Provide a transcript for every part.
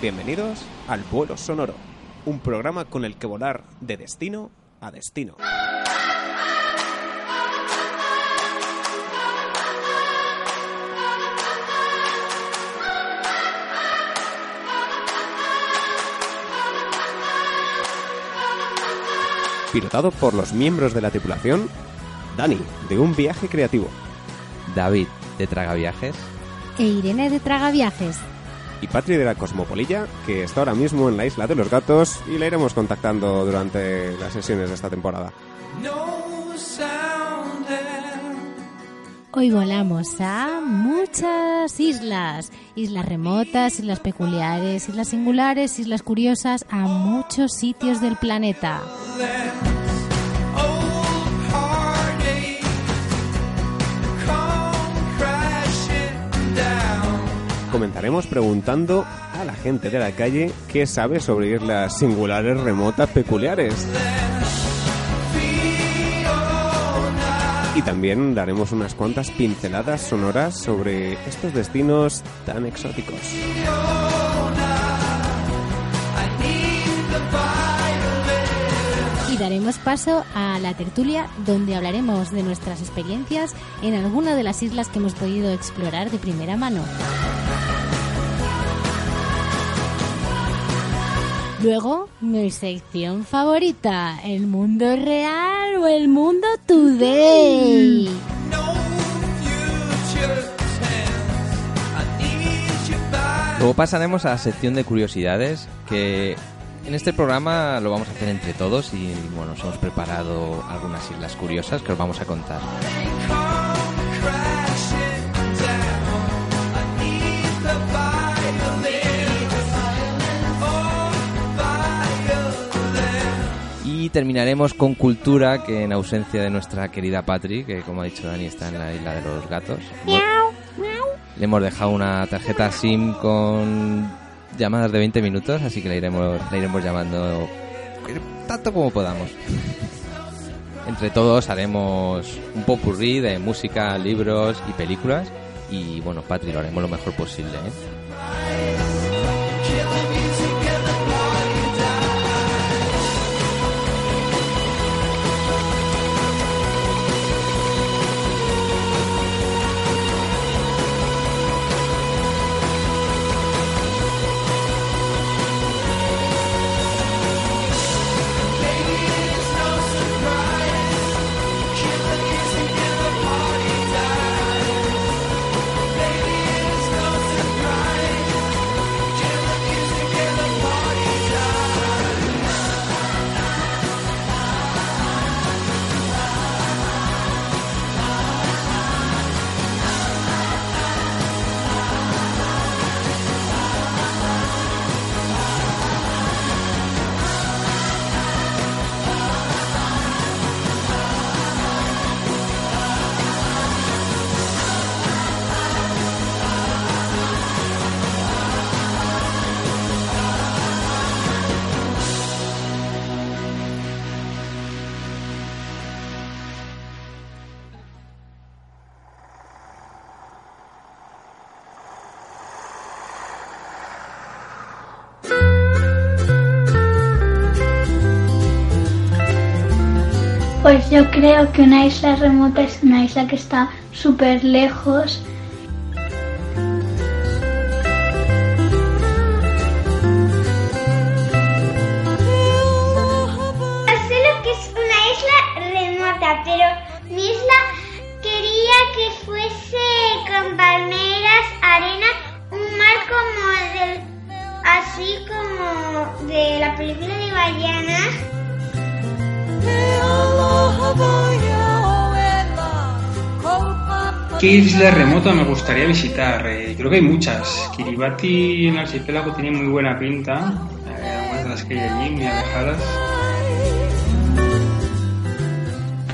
Bienvenidos al Vuelo Sonoro, un programa con el que volar de destino a destino. Pilotado por los miembros de la tripulación, Dani, de un viaje creativo, David, de Traga Viajes. E Irene de Traga Viajes. Y Patri de la Cosmopolilla, que está ahora mismo en la isla de los gatos y la iremos contactando durante las sesiones de esta temporada. Hoy volamos a muchas islas. Islas remotas, islas peculiares, islas singulares, islas curiosas, a muchos sitios del planeta. Comenzaremos preguntando a la gente de la calle qué sabe sobre islas singulares, remotas, peculiares. Y también daremos unas cuantas pinceladas sonoras sobre estos destinos tan exóticos. Y daremos paso a la tertulia donde hablaremos de nuestras experiencias en alguna de las islas que hemos podido explorar de primera mano. Luego, mi sección favorita, el mundo real o el mundo today. Luego pasaremos a la sección de curiosidades, que en este programa lo vamos a hacer entre todos y bueno, nos hemos preparado algunas islas curiosas que os vamos a contar. Y terminaremos con cultura, que en ausencia de nuestra querida Patri, que como ha dicho Dani está en la isla de los gatos. Le hemos dejado una tarjeta SIM con llamadas de 20 minutos, así que la iremos, la iremos llamando tanto como podamos. Entre todos haremos un popurrí de música, libros y películas. Y bueno, Patri, lo haremos lo mejor posible. ¿eh? Pues yo creo que una isla remota es una isla que está súper lejos. Isla remota me gustaría visitar? Eh, creo que hay muchas. Kiribati en el archipiélago tiene muy buena pinta. Eh, de las que hay allí, muy alejadas.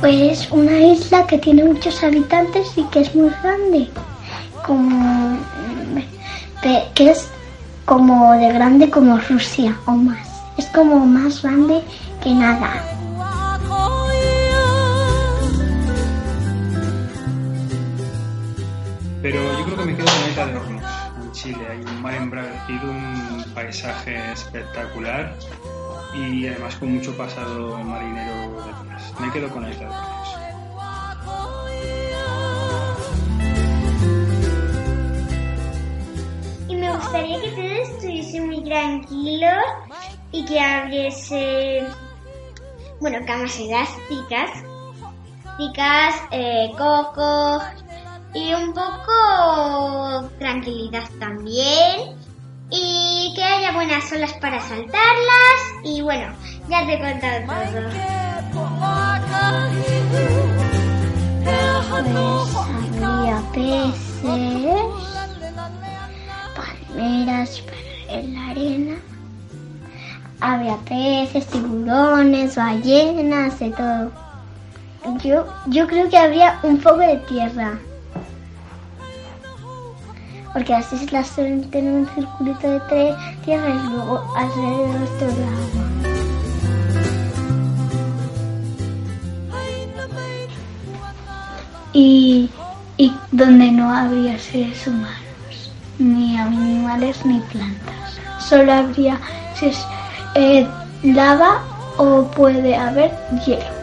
Pues una isla que tiene muchos habitantes y que es muy grande. Como que es como de grande como Rusia o más. Es como más grande que nada. Embravecido, un paisaje espectacular y además con mucho pasado marinero detrás. Me quedo con la isla de me gustaría que todos estuviesen muy tranquilos y que abriese, bueno, camas elásticas, elásticas, eh, cocos y un poco tranquilidad también. Y que haya buenas olas para saltarlas. Y bueno, ya te he contado todo. Pues había peces, palmeras en la arena. Había peces, tiburones, ballenas, de todo. Yo, yo creo que habría un poco de tierra. Porque las islas suelen tener un circulito de tre- tierra y luego alrededor todo el agua. y, y donde no habría seres humanos, ni animales ni plantas. Solo habría si es, eh, lava o puede haber hielo.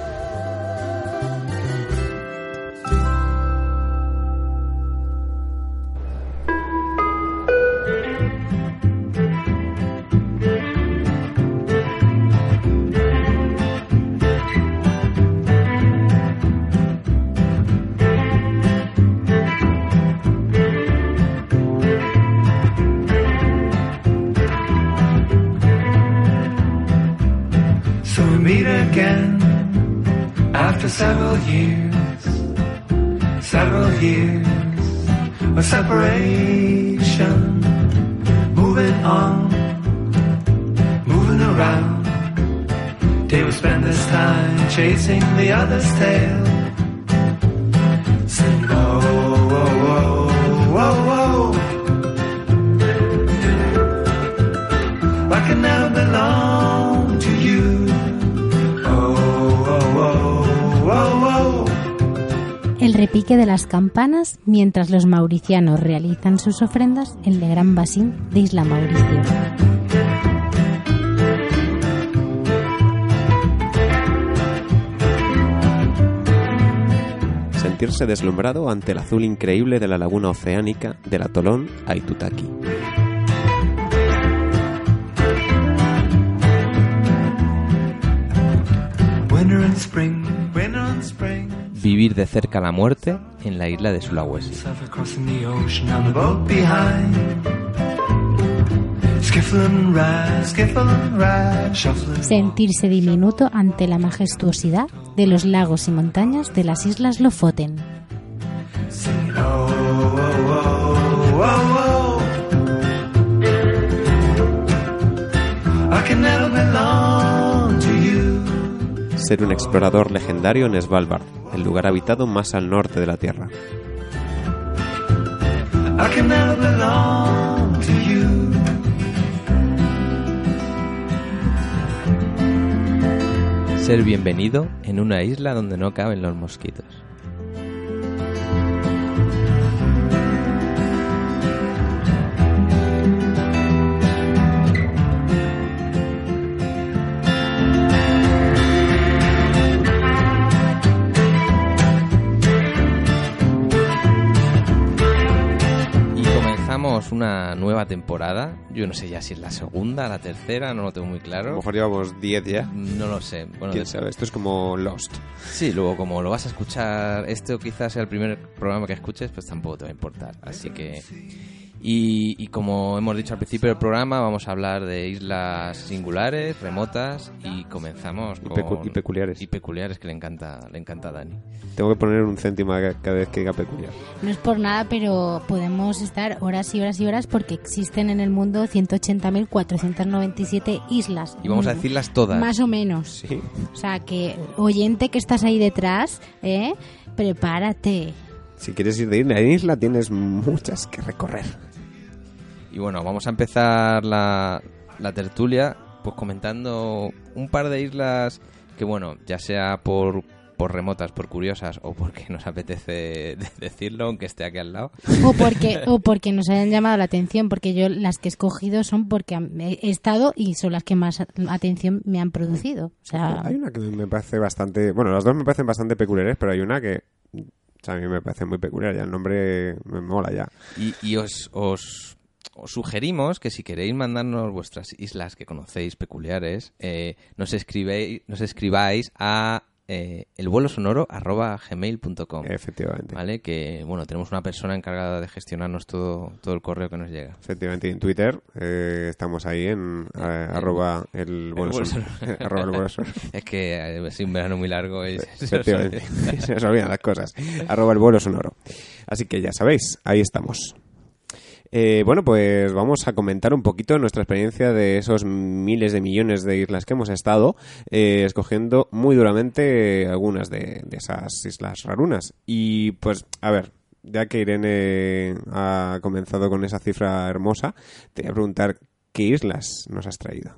El repique de las campanas mientras los mauricianos realizan sus ofrendas en el gran basín de Isla Mauricio. Sentirse deslumbrado ante el azul increíble de la laguna oceánica del atolón Aitutaki. Vivir de cerca la muerte en la isla de Sulawesi. Sentirse diminuto ante la majestuosidad de los lagos y montañas de las islas Lofoten. Singing. I can never belong to you. Ser un explorador legendario en Svalbard, el lugar habitado más al norte de la Tierra. I can never belong Ser bienvenido en una isla donde no caben los mosquitos. Nueva temporada. Yo no sé ya si es la segunda, la tercera, no lo tengo muy A lo claro. mejor llevamos 10 ya. No lo sé. Bueno, ¿Quién sabe? Esto es como Lost. Sí, luego como lo vas a escuchar, este o quizás sea el primer programa que escuches, pues tampoco te va a importar. Así que... Y, y como hemos dicho al principio del programa, vamos a hablar de islas singulares, remotas y comenzamos Y con... pecu- y peculiares. Y peculiares que le encanta, le encanta a Dani. Tengo que poner un céntimo ca- cada vez que diga peculiar. No es por nada, pero podemos estar horas y horas y horas porque existen en el mundo 180.497 islas. Y vamos a Mm, decirlas todas. Más o menos. Sí. O sea que, oyente que estás ahí detrás, ¿eh? prepárate. Si quieres ir de isla en isla, tienes muchas que recorrer. Y bueno, vamos a empezar la, la tertulia pues comentando un par de islas que bueno, ya sea por por remotas, por curiosas o porque nos apetece decirlo, aunque esté aquí al lado. O porque, o porque nos hayan llamado la atención, porque yo las que he escogido son porque he estado y son las que más atención me han producido. O sea, Hay una que me parece bastante... Bueno, las dos me parecen bastante peculiares, pero hay una que... o sea, a mí me parece muy peculiar, ya el nombre me mola ya. Y, y os, os, os sugerimos que si queréis mandarnos vuestras islas que conocéis peculiares, eh, nos, escribéis, nos escribáis a eh, el vuelo sonoro arroba gmail.com. Efectivamente. ¿Vale? Que, bueno, tenemos una persona encargada de gestionarnos todo, todo el correo que nos llega. Efectivamente, y en Twitter eh, estamos ahí en eh, arroba el. Es que eh, es un verano muy largo y Efectivamente, se nos olvidan las cosas. Arroba el vuelo sonoro. Así que ya sabéis, ahí estamos. Eh, bueno, pues vamos a comentar un poquito nuestra experiencia de esos miles de millones de islas que hemos estado, eh, escogiendo muy duramente algunas de, de esas islas rarunas. Y pues, a ver, ya que Irene ha comenzado con esa cifra hermosa, te voy a preguntar qué islas nos has traído.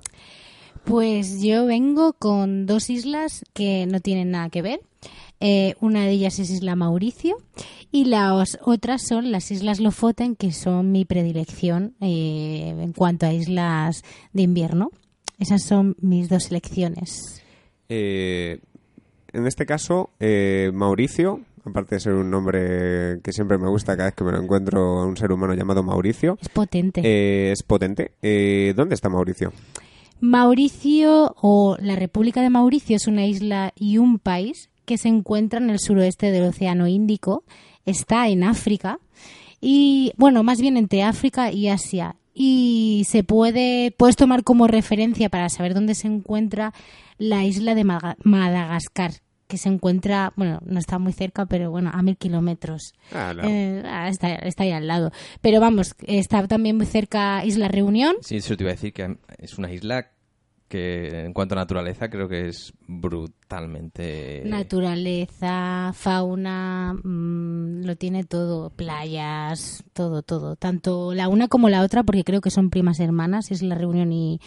Pues yo vengo con dos islas que no tienen nada que ver. Eh, una de ellas es Isla Mauricio y las otras son las Islas Lofoten, que son mi predilección eh, en cuanto a islas de invierno. Esas son mis dos selecciones. Eh, en este caso, Mauricio, aparte de ser un nombre que siempre me gusta cada vez que me lo encuentro a un ser humano llamado Mauricio, Es potente. eh, es potente. Eh, ¿Dónde está Mauricio? Mauricio o la República de Mauricio es una isla y un país que se encuentra en el suroeste del Océano Índico, está en África y bueno, más bien entre África y Asia y se puede puedes tomar como referencia para saber dónde se encuentra la isla de Madagascar que se encuentra, bueno, no está muy cerca, pero bueno, a mil kilómetros. Ah, no. Eh, ah, está, está ahí al lado. Pero vamos, está también muy cerca Isla Reunión, Sí, eso te iba a decir que es una isla que en cuanto a naturaleza creo que es brutalmente... Naturaleza, fauna, mm, lo tiene todo, playas, todo, todo. Tanto la una como la otra, porque creo que son primas hermanas, es la reunión y,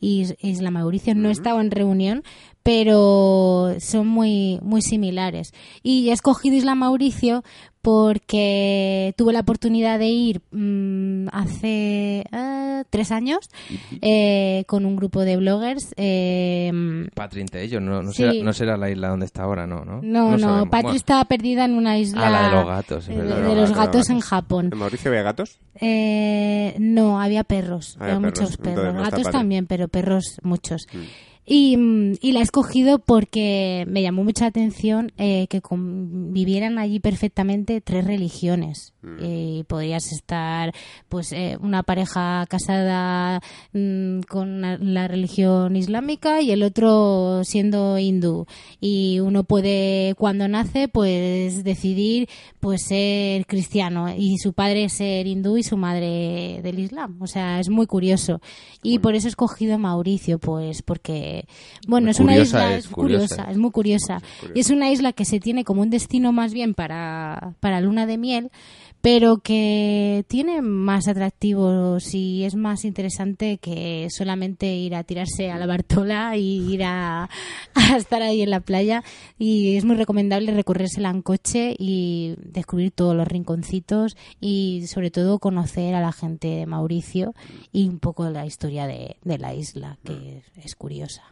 y es- es la Mauricio. No he estado en reunión, pero son muy, muy similares. Y he escogido Isla Mauricio porque tuve la oportunidad de ir mm, hace eh, tres años eh, con un grupo de bloggers. eh, Patrin ellos, no, no, Sí. será, no será la isla donde está ahora, ¿no? No, no, no. Patri Bueno, está perdida en una isla. Ah, la de los gatos, eh, verdad. de los gatos en Japón. ¿En Mauricio había gatos? Eh, no, había perros, Había había perros, muchos perros. Gatos Patri. también, pero perros muchos. Mm, y la he escogido porque me llamó mucha atención eh, que convivieran allí perfectamente tres religiones. Y podrías estar, pues, eh, una pareja casada mm, con la- la religión islámica y el otro siendo hindú. Y uno puede, cuando nace, pues decidir, pues, ser cristiano y su padre ser hindú y su madre del islam. O sea, es muy curioso. Y por eso he escogido Mauricio, pues, porque, bueno, es una Curiosa isla, es, es curiosa, curiosa. es muy curiosa. Y es una isla que se tiene como un destino más bien para, para luna de miel, pero que tiene más atractivos y es más interesante que solamente ir a tirarse a la Bartola y ir a, a estar ahí en la playa. Y es muy recomendable recorrérsela en coche y descubrir todos los rinconcitos y sobre todo conocer a la gente de Mauricio y un poco la historia de, de la isla, que es curiosa.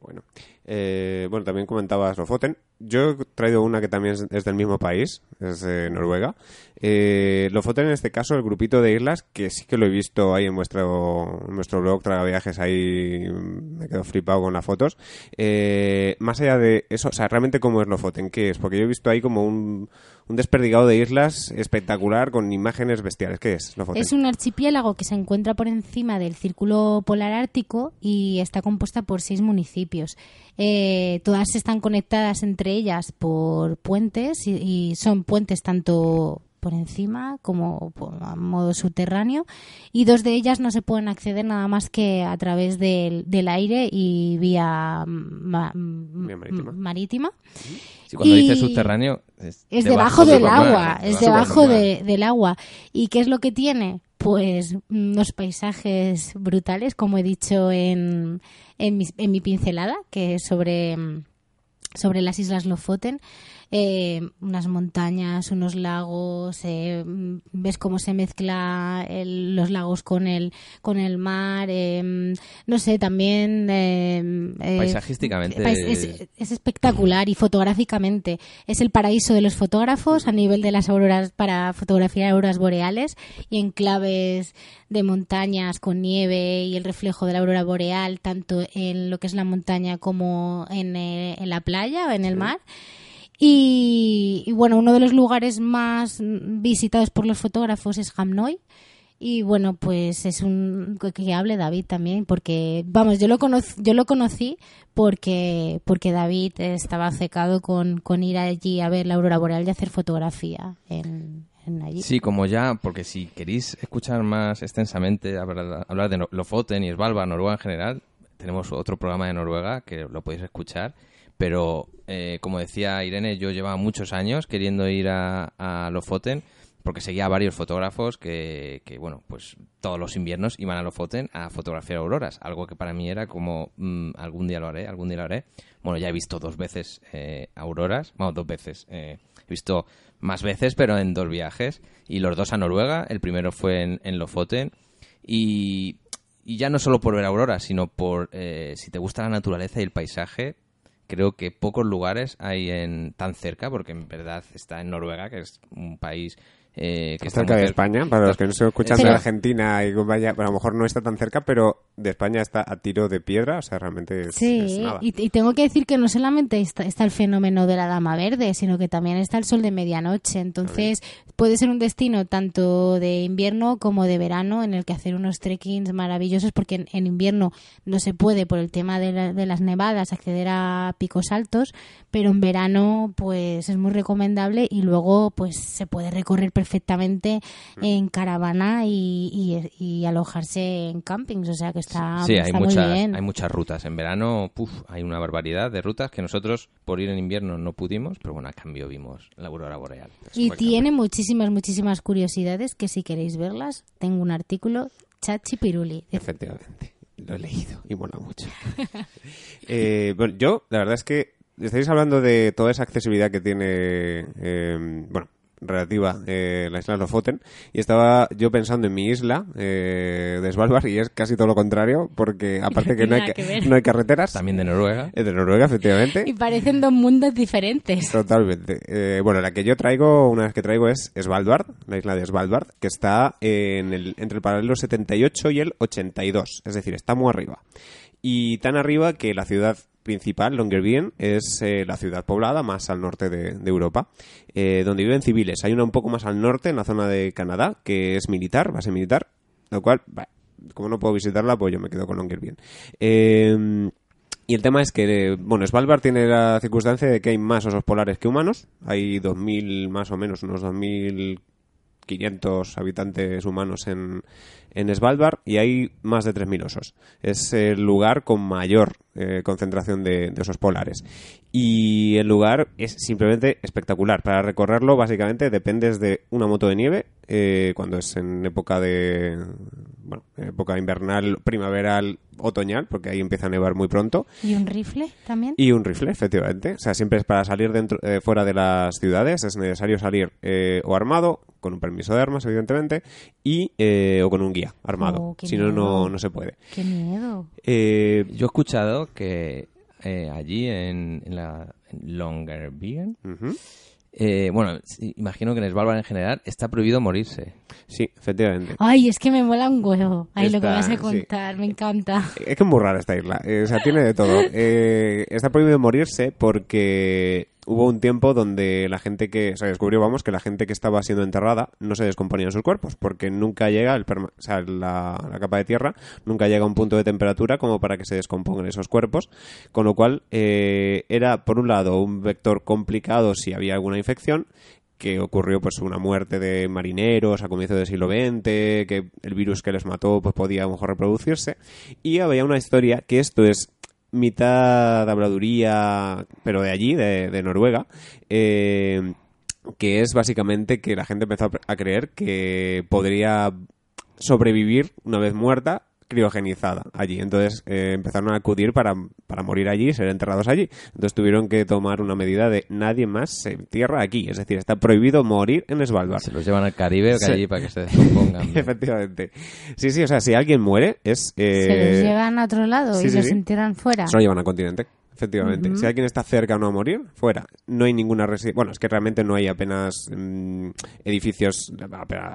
Bueno. Eh, bueno, también comentabas Lofoten. Yo he traído una que también es, del mismo país, es de Noruega. Eh, Lofoten, en este caso, el grupito de islas, que sí que lo he visto ahí en vuestro, en vuestro blog, Traga Viajes, ahí mm, me quedo flipado con las fotos. Eh, más allá de eso, o sea, realmente cómo es Lofoten, ¿qué es? Porque yo he visto ahí como un, un desperdigado de islas espectacular con imágenes bestiales. ¿Qué es Lofoten? Es un archipiélago que se encuentra por encima del Círculo Polar Ártico y está compuesta por seis municipios. Eh, todas están conectadas entre ellas por puentes y, y son puentes tanto por encima como por- a modo subterráneo y dos de ellas no se pueden acceder nada más que a través del, del aire y vía, ma- Vía marítima. marítima. Sí, cuando Y- dices subterráneo... Es, Es debajo, del agua, es debajo debajo normal. de- del agua. ¿Y qué es lo que tiene? Pues unos paisajes brutales, como he dicho en, en, mis- en mi pincelada, que es sobre mm, sobre las islas Lofoten. Eh, unas montañas, unos lagos, eh, ves cómo se mezcla el- los lagos con el con el mar, eh, no sé, también eh, eh, Paisajísticamente. pais- es, es espectacular y fotográficamente. Es el paraíso de los fotógrafos a nivel de las auroras para fotografiar auroras boreales y enclaves de montañas con nieve y el reflejo de la aurora boreal tanto en lo que es la montaña como en, eh, en la playa o en el mar. Y, y, bueno, uno de los lugares más visitados por los fotógrafos es Hamnoy. Y bueno, pues es un que- hable David también, porque vamos, yo lo conocí, yo lo conocí porque porque David estaba obcecado con, con ir allí a ver la aurora boreal y hacer fotografía en, en allí. Sí, como ya, porque si queréis escuchar más extensamente hablar, hablar de Lofoten y Svalbard, Noruega en general, tenemos otro programa de Noruega que lo podéis escuchar. Pero, eh, como decía Irene, yo llevaba muchos años queriendo ir a, a Lofoten porque seguía a varios fotógrafos que, que, bueno, pues todos los inviernos iban a Lofoten a fotografiar auroras. Algo que para mí era como, mm, algún día lo haré, algún día lo haré. Bueno, ya he visto dos veces eh, auroras, bueno, dos veces. eh, he visto más veces, pero en dos viajes. Y los dos a Noruega. El primero fue en, en Lofoten. Y, ya no solo por ver auroras, sino por eh, si te gusta la naturaleza y el paisaje. Creo que pocos lugares hay en tan cerca, porque en verdad está en Noruega, que es un país eh, que está cerca de España, para los que no se escuchan Pero- de Argentina y vaya, a lo mejor no está tan cerca, pero de España está a tiro de piedra, o sea, realmente es, es Sí, nada. y, y tengo que decir que no solamente está, está el fenómeno de la dama verde, sino que también está el sol de medianoche. Entonces, puede ser un destino tanto de invierno como de verano en el que hacer unos trekkings maravillosos, porque en, en invierno no se puede por el tema de, la- de las nevadas acceder a picos altos, pero en verano pues es muy recomendable y luego pues se puede recorrer perfectamente Mm. en caravana y, y- y alojarse en campings, o sea que está, Sí, hay está muy muchas, bien. hay muchas rutas. En verano, puf, hay una barbaridad de rutas que nosotros por ir en invierno no pudimos, pero bueno, a cambio vimos la aurora boreal. Y tiene muchísimas, muchísimas curiosidades que si queréis verlas, tengo un artículo Chachi Piruli. Efectivamente, lo he leído y mola mucho. Eh, bueno, yo, la verdad es que estáis hablando de toda esa accesibilidad que tiene, eh, bueno, relativa eh, la isla Lofoten y estaba yo pensando en mi isla eh, de Svalbard y es casi todo lo contrario porque aparte que no hay, que no carreteras También de Noruega. es de Noruega efectivamente Y parecen dos mundos diferentes. Totalmente. Eh, bueno, la que yo traigo, una vez que traigo es Svalbard, la isla de Svalbard, que está en el, entre el paralelo 78 y el 82, es decir, está muy arriba. Y tan arriba que la ciudad principal, Longyearbyen, es eh, la ciudad poblada más al norte de, de Europa, eh, donde viven civiles. Hay una un poco más al norte, en la zona de Canadá, que es militar, base militar, lo cual, bah, como no puedo visitarla, pues yo me quedo con Longyearbyen. Eh, y el tema es que, bueno, Svalbard tiene la circunstancia de que hay más osos polares que humanos. Hay 2.000, más o menos, unos 2.500 habitantes humanos en, en Svalbard y hay más de 3.000 osos. Es el lugar con mayor eh, concentración de, de osos polares. Y el lugar es simplemente espectacular. Para recorrerlo, básicamente, dependes de una moto de nieve, eh, cuando es en época de, bueno, época invernal, primaveral, otoñal, porque ahí empieza a nevar muy pronto. ¿Y un rifle también? Y un rifle, efectivamente. O sea, siempre es para salir dentro, eh, fuera de las ciudades, es necesario salir eh, o armado, con un permiso de armas, evidentemente, y eh, o con un guía armado. Oh, si no, no, se puede. ¡Qué miedo! Eh, Yo he escuchado que eh, allí en, en la Longyearbyen, ujú. Eh, bueno, imagino que en Svalbard en general está prohibido morirse. Sí, efectivamente. Ay, es que me mola un huevo. Ay, lo que vas a sí. contar, me encanta. Es que es muy rara esta isla. Eh, o sea, tiene de todo. Eh, está prohibido morirse porque hubo un tiempo donde la gente que... Se descubrió, vamos, que la gente que estaba siendo enterrada no se descomponía en sus cuerpos porque nunca llega, el perma- o sea, la, la capa de tierra nunca llega a un punto de temperatura como para que se descompongan esos cuerpos. Con lo cual, eh, era, por un lado, un vector complicado si había alguna infección que ocurrió pues una muerte de marineros a comienzos del siglo XX, que el virus que les mató pues podía a lo mejor reproducirse y había una historia que esto es mitad habladuría pero de allí, de, de Noruega eh, que es básicamente que la gente empezó a creer que podría sobrevivir una vez muerta criogenizada allí. Entonces eh, empezaron a acudir para, para morir allí y ser enterrados allí. Entonces tuvieron que tomar una medida de nadie más se entierra aquí. Es decir, está prohibido morir en Svalbard. Se los llevan al Caribe Sí. allí para que se descompongan. Efectivamente. Sí, sí, o sea, si alguien muere, es. eh, Se los llevan a otro lado sí, y sí, los sí. entierran fuera. Se lo llevan al continente. Efectivamente. Si alguien está cerca o no a morir, fuera. No hay ninguna residencia. Bueno, es que realmente no hay apenas mm, edificios,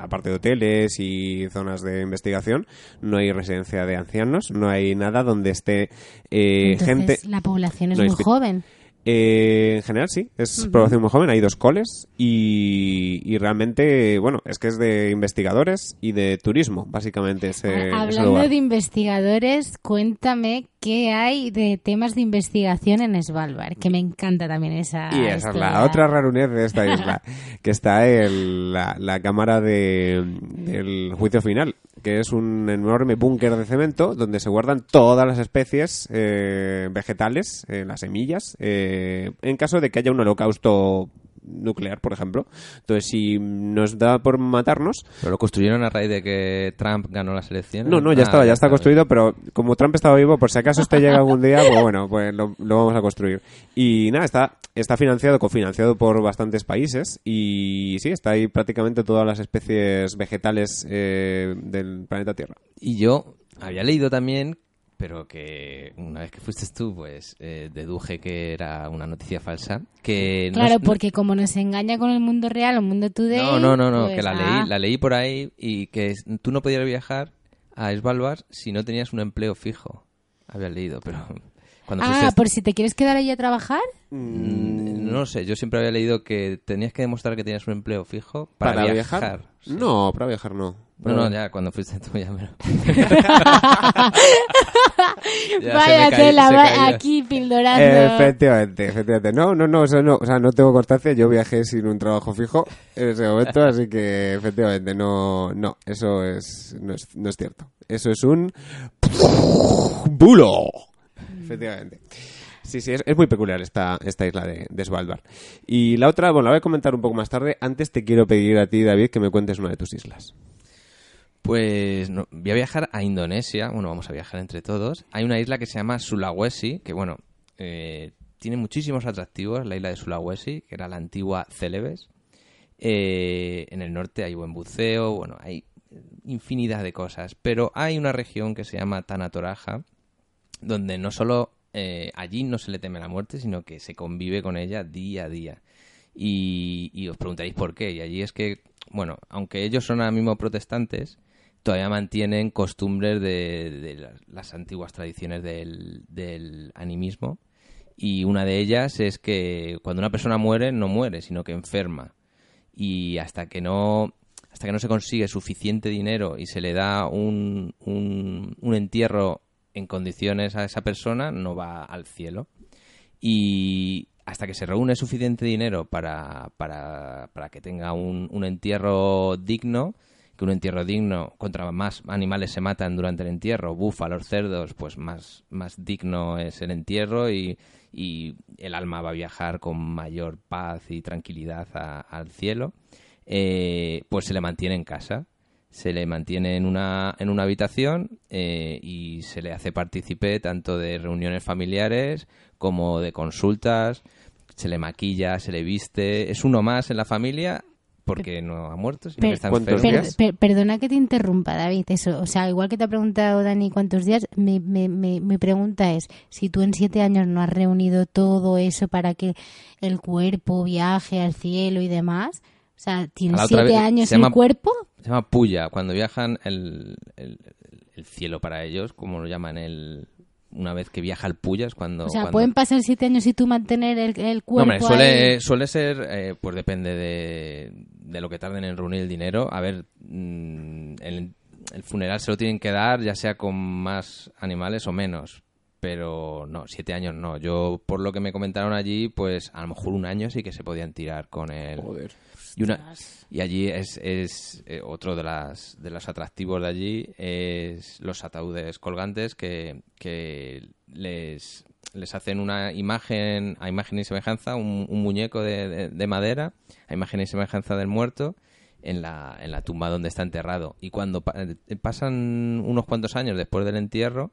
aparte de hoteles y zonas de investigación, no hay residencia de ancianos, no hay nada donde esté eh, Entonces, gente. la población es no muy joven. Eh, en general sí, es Ujú. población muy joven, hay dos coles y, y realmente, bueno, es que es de investigadores y de turismo, básicamente ese, ese Ah, Hablando lugar. de investigadores, cuéntame qué hay de temas de investigación en Svalbard, que me encanta también esa. Y esa es la otra rarunez de esta isla, que está en la, la cámara de, del juicio final, que es un enorme búnker de cemento donde se guardan todas las especies eh, vegetales, eh, las semillas, eh, en caso de que haya un holocausto nuclear, por ejemplo. Entonces, si nos da por matarnos, ¿Pero lo construyeron a raíz de que Trump ganó las elecciones? no, no, ya Ah, estaba, ya está construido, pero como Trump estaba vivo, por si acaso este llega algún día, pues bueno, pues lo, lo vamos a construir. Y nada, está, está financiado, cofinanciado por bastantes países y sí, está ahí prácticamente todas las especies vegetales eh, del planeta Tierra. Y yo había leído también, pero que una vez que fuiste tú, pues eh, deduje que era una noticia falsa. Que Claro, porque como nos engaña con el mundo real, el mundo today. No, no, no, no, pues, que la ah, leí, la leí por ahí y que tú no podías viajar a Svalbard si no tenías un empleo fijo. Había leído, pero cuando Ah, fuiste... por si te quieres quedar allí a trabajar. Mm, No lo sé, yo siempre había leído que tenías que demostrar que tenías un empleo fijo para, viajar. Sí. No, para viajar no. No, no, ya, cuando fuiste tú ya me lo... Ya, Vaya me tela, va- aquí pildorando. Efectivamente, efectivamente. No, no, no, eso no, o sea, no tengo constancia. Yo viajé sin un trabajo fijo en ese momento, así que efectivamente no, no, eso es, no es, no es cierto. Eso es un bulo. Efectivamente. Sí, sí, es, es muy peculiar esta, esta isla de, de Svalbard. Y la otra, bueno, la voy a comentar un poco más tarde. Antes te quiero pedir a ti, David, que me cuentes una de tus islas. Pues no, voy a viajar a Indonesia. Bueno, vamos a viajar entre todos. Hay una isla que se llama Sulawesi, que bueno, eh, tiene muchísimos atractivos. La isla de Sulawesi, que era la antigua Celebes. Eh, en el norte hay buen buceo, bueno, hay infinidad de cosas. Pero hay una región que se llama Tanatoraja, donde no solo eh, allí no se le teme la muerte, sino que se convive con ella día a día. Y, y os preguntaréis por qué. Y allí es que, bueno, aunque ellos son ahora mismo protestantes, todavía mantienen costumbres de, de las, antiguas tradiciones del, animismo. Y una de ellas es que cuando una persona muere, no muere, sino que enferma. Y hasta que no, hasta que no se consigue suficiente dinero y se le da un, un entierro en condiciones a esa persona, no va al cielo. Y hasta que se reúne suficiente dinero para, para, para que tenga un, un entierro digno, que un entierro digno, contra más animales se matan durante el entierro, búfalos, cerdos, pues más, más digno es el entierro y, y el alma va a viajar con mayor paz y tranquilidad al cielo, eh, pues se le mantiene en casa. Se le mantiene en una, en una habitación eh, y se le hace partícipe tanto de reuniones familiares como de consultas. Se le maquilla, se le viste. Es uno más en la familia porque no ha muerto, sino Per- que está ¿Cuántos enfermo. per- días? per- perdona que te interrumpa, David. Eso, o sea, igual que te ha preguntado Dani cuántos días, mi, mi, mi, mi pregunta es: si tú en siete años no has reunido todo eso para que el cuerpo viaje al cielo y demás, o sea, A ¿tienes la otra siete vez- años se el cuerpo? Se llama puya. Cuando viajan, el, el, el cielo para ellos, como lo llaman, el, una vez que viaja el puya, es cuando... O sea, cuando- pueden pasar siete años y tú mantener el, el No, cuerpo hombre, suele, ahí? suele ser, eh, pues depende de, de lo que tarden en reunir el dinero. A ver, mm, el, el funeral se lo tienen que dar, ya sea con más animales o menos. Pero no, siete años no. Yo, por lo que me comentaron allí, pues a lo mejor un año sí que se podían tirar con el... Joder. Y, una, y allí es, es eh, otro de, las, de los atractivos de allí, es los ataúdes colgantes que, que les, les hacen una imagen, a imagen y semejanza, un, un muñeco de, de- de madera, a imagen y semejanza del muerto, en la, en la tumba donde está enterrado. Y cuando pa- eh, pasan unos cuantos años después del entierro,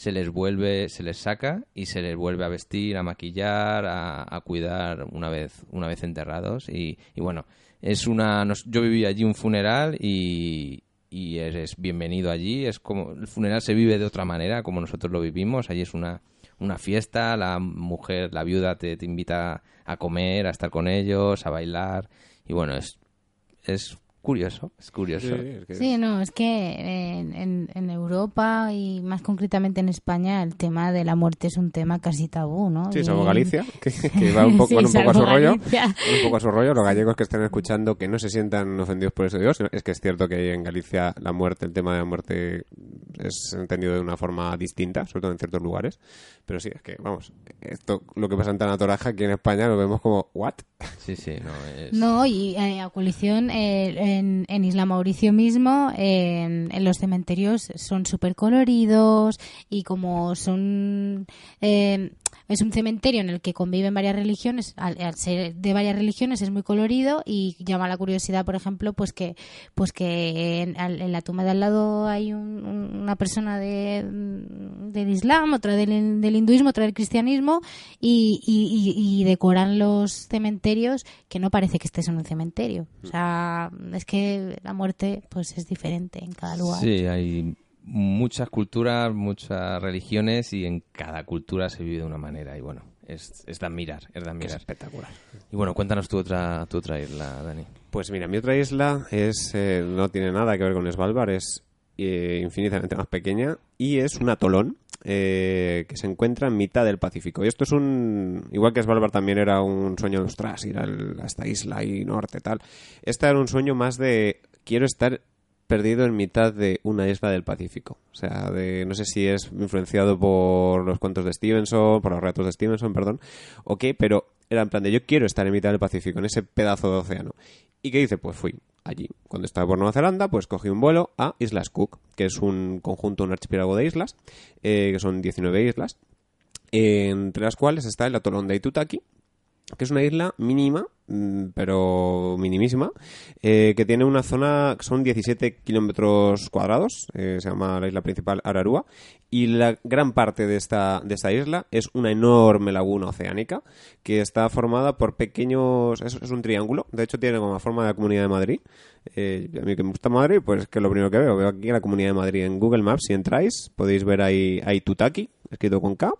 se les vuelve, se les saca y se les vuelve a vestir, a maquillar, a, cuidar una vez, una vez enterrados. Y, y bueno, es una, nos- yo viví allí un funeral y, y eres bienvenido allí. Es como el funeral se vive de otra manera, como nosotros lo vivimos. Allí es una, una fiesta, la mujer, la viuda te, te invita a comer, a estar con ellos, a bailar. Y bueno, es, es curioso, es curioso. Sí, no, es que en, en- en Europa y más concretamente en España el tema de la muerte es un tema casi tabú, ¿no? Sí, salvo Galicia, que, que va un poco, Sí, un poco a su rollo. Un poco a su rollo. Los gallegos que estén escuchando que no se sientan ofendidos por eso de Dios. Es que es cierto que en Galicia la muerte, el tema de la muerte es entendido de una forma distinta, sobre todo en ciertos lugares. Pero sí, es que, vamos, esto, lo que pasa en Tanatoraja aquí en España lo vemos como, ¿what? Sí, sí, no es... No, y eh, a coalición eh, en, en Isla Mauricio mismo, en, los cementerios son súper coloridos y como son... eh, es un cementerio en el que conviven varias religiones, al, ser de varias religiones es muy colorido y llama la curiosidad, por ejemplo, pues que pues que en, en la tumba de al lado hay un- un- una persona de, del Islam, otra del, del hinduismo, otra del cristianismo y, y- y- y decoran los cementerios que no parece que estés en un cementerio. O sea, es que la muerte pues es diferente en cada lugar. Sí, hay muchas culturas, muchas religiones y en cada cultura se vive de una manera y bueno, es, es de admirar, es de Es admirar. espectacular. Y bueno, cuéntanos tu otra, tu otra isla, Dani. Pues mira, mi otra isla es eh, no tiene nada que ver con Svalbard, es eh, infinitamente más pequeña y es un atolón eh, que se encuentra en mitad del Pacífico. Y esto es un... Igual que Svalbard también era un sueño de ostras, ir al- a esta isla ahí norte, tal. Este era un sueño más de quiero estar perdido en mitad de una isla del Pacífico. O sea, de, no sé si es influenciado por los cuentos de Stevenson, por los relatos de Stevenson, perdón, o qué, pero era en plan de yo quiero estar en mitad del Pacífico, en ese pedazo de océano. ¿Y qué hice? Pues fui allí. Cuando estaba por Nueva Zelanda, pues cogí un vuelo a Islas Cook, que es un conjunto, un archipiélago de islas, eh, que son 19 islas, entre las cuales está el atolón de Aitutaki, que es una isla mínima, mm, pero minimísima, eh, que tiene una zona son 17 kilómetros cuadrados, eh, se llama la isla principal Ararua, y la gran parte de esta, de esta isla es una enorme laguna oceánica que está formada por pequeños, es, es un triángulo, de hecho tiene como forma de la Comunidad de Madrid. Eh, a mí que me gusta Madrid, pues es que es lo primero que veo, veo aquí la Comunidad de Madrid en Google Maps, si entráis podéis ver ahí, ahí Tutaki, escrito con K,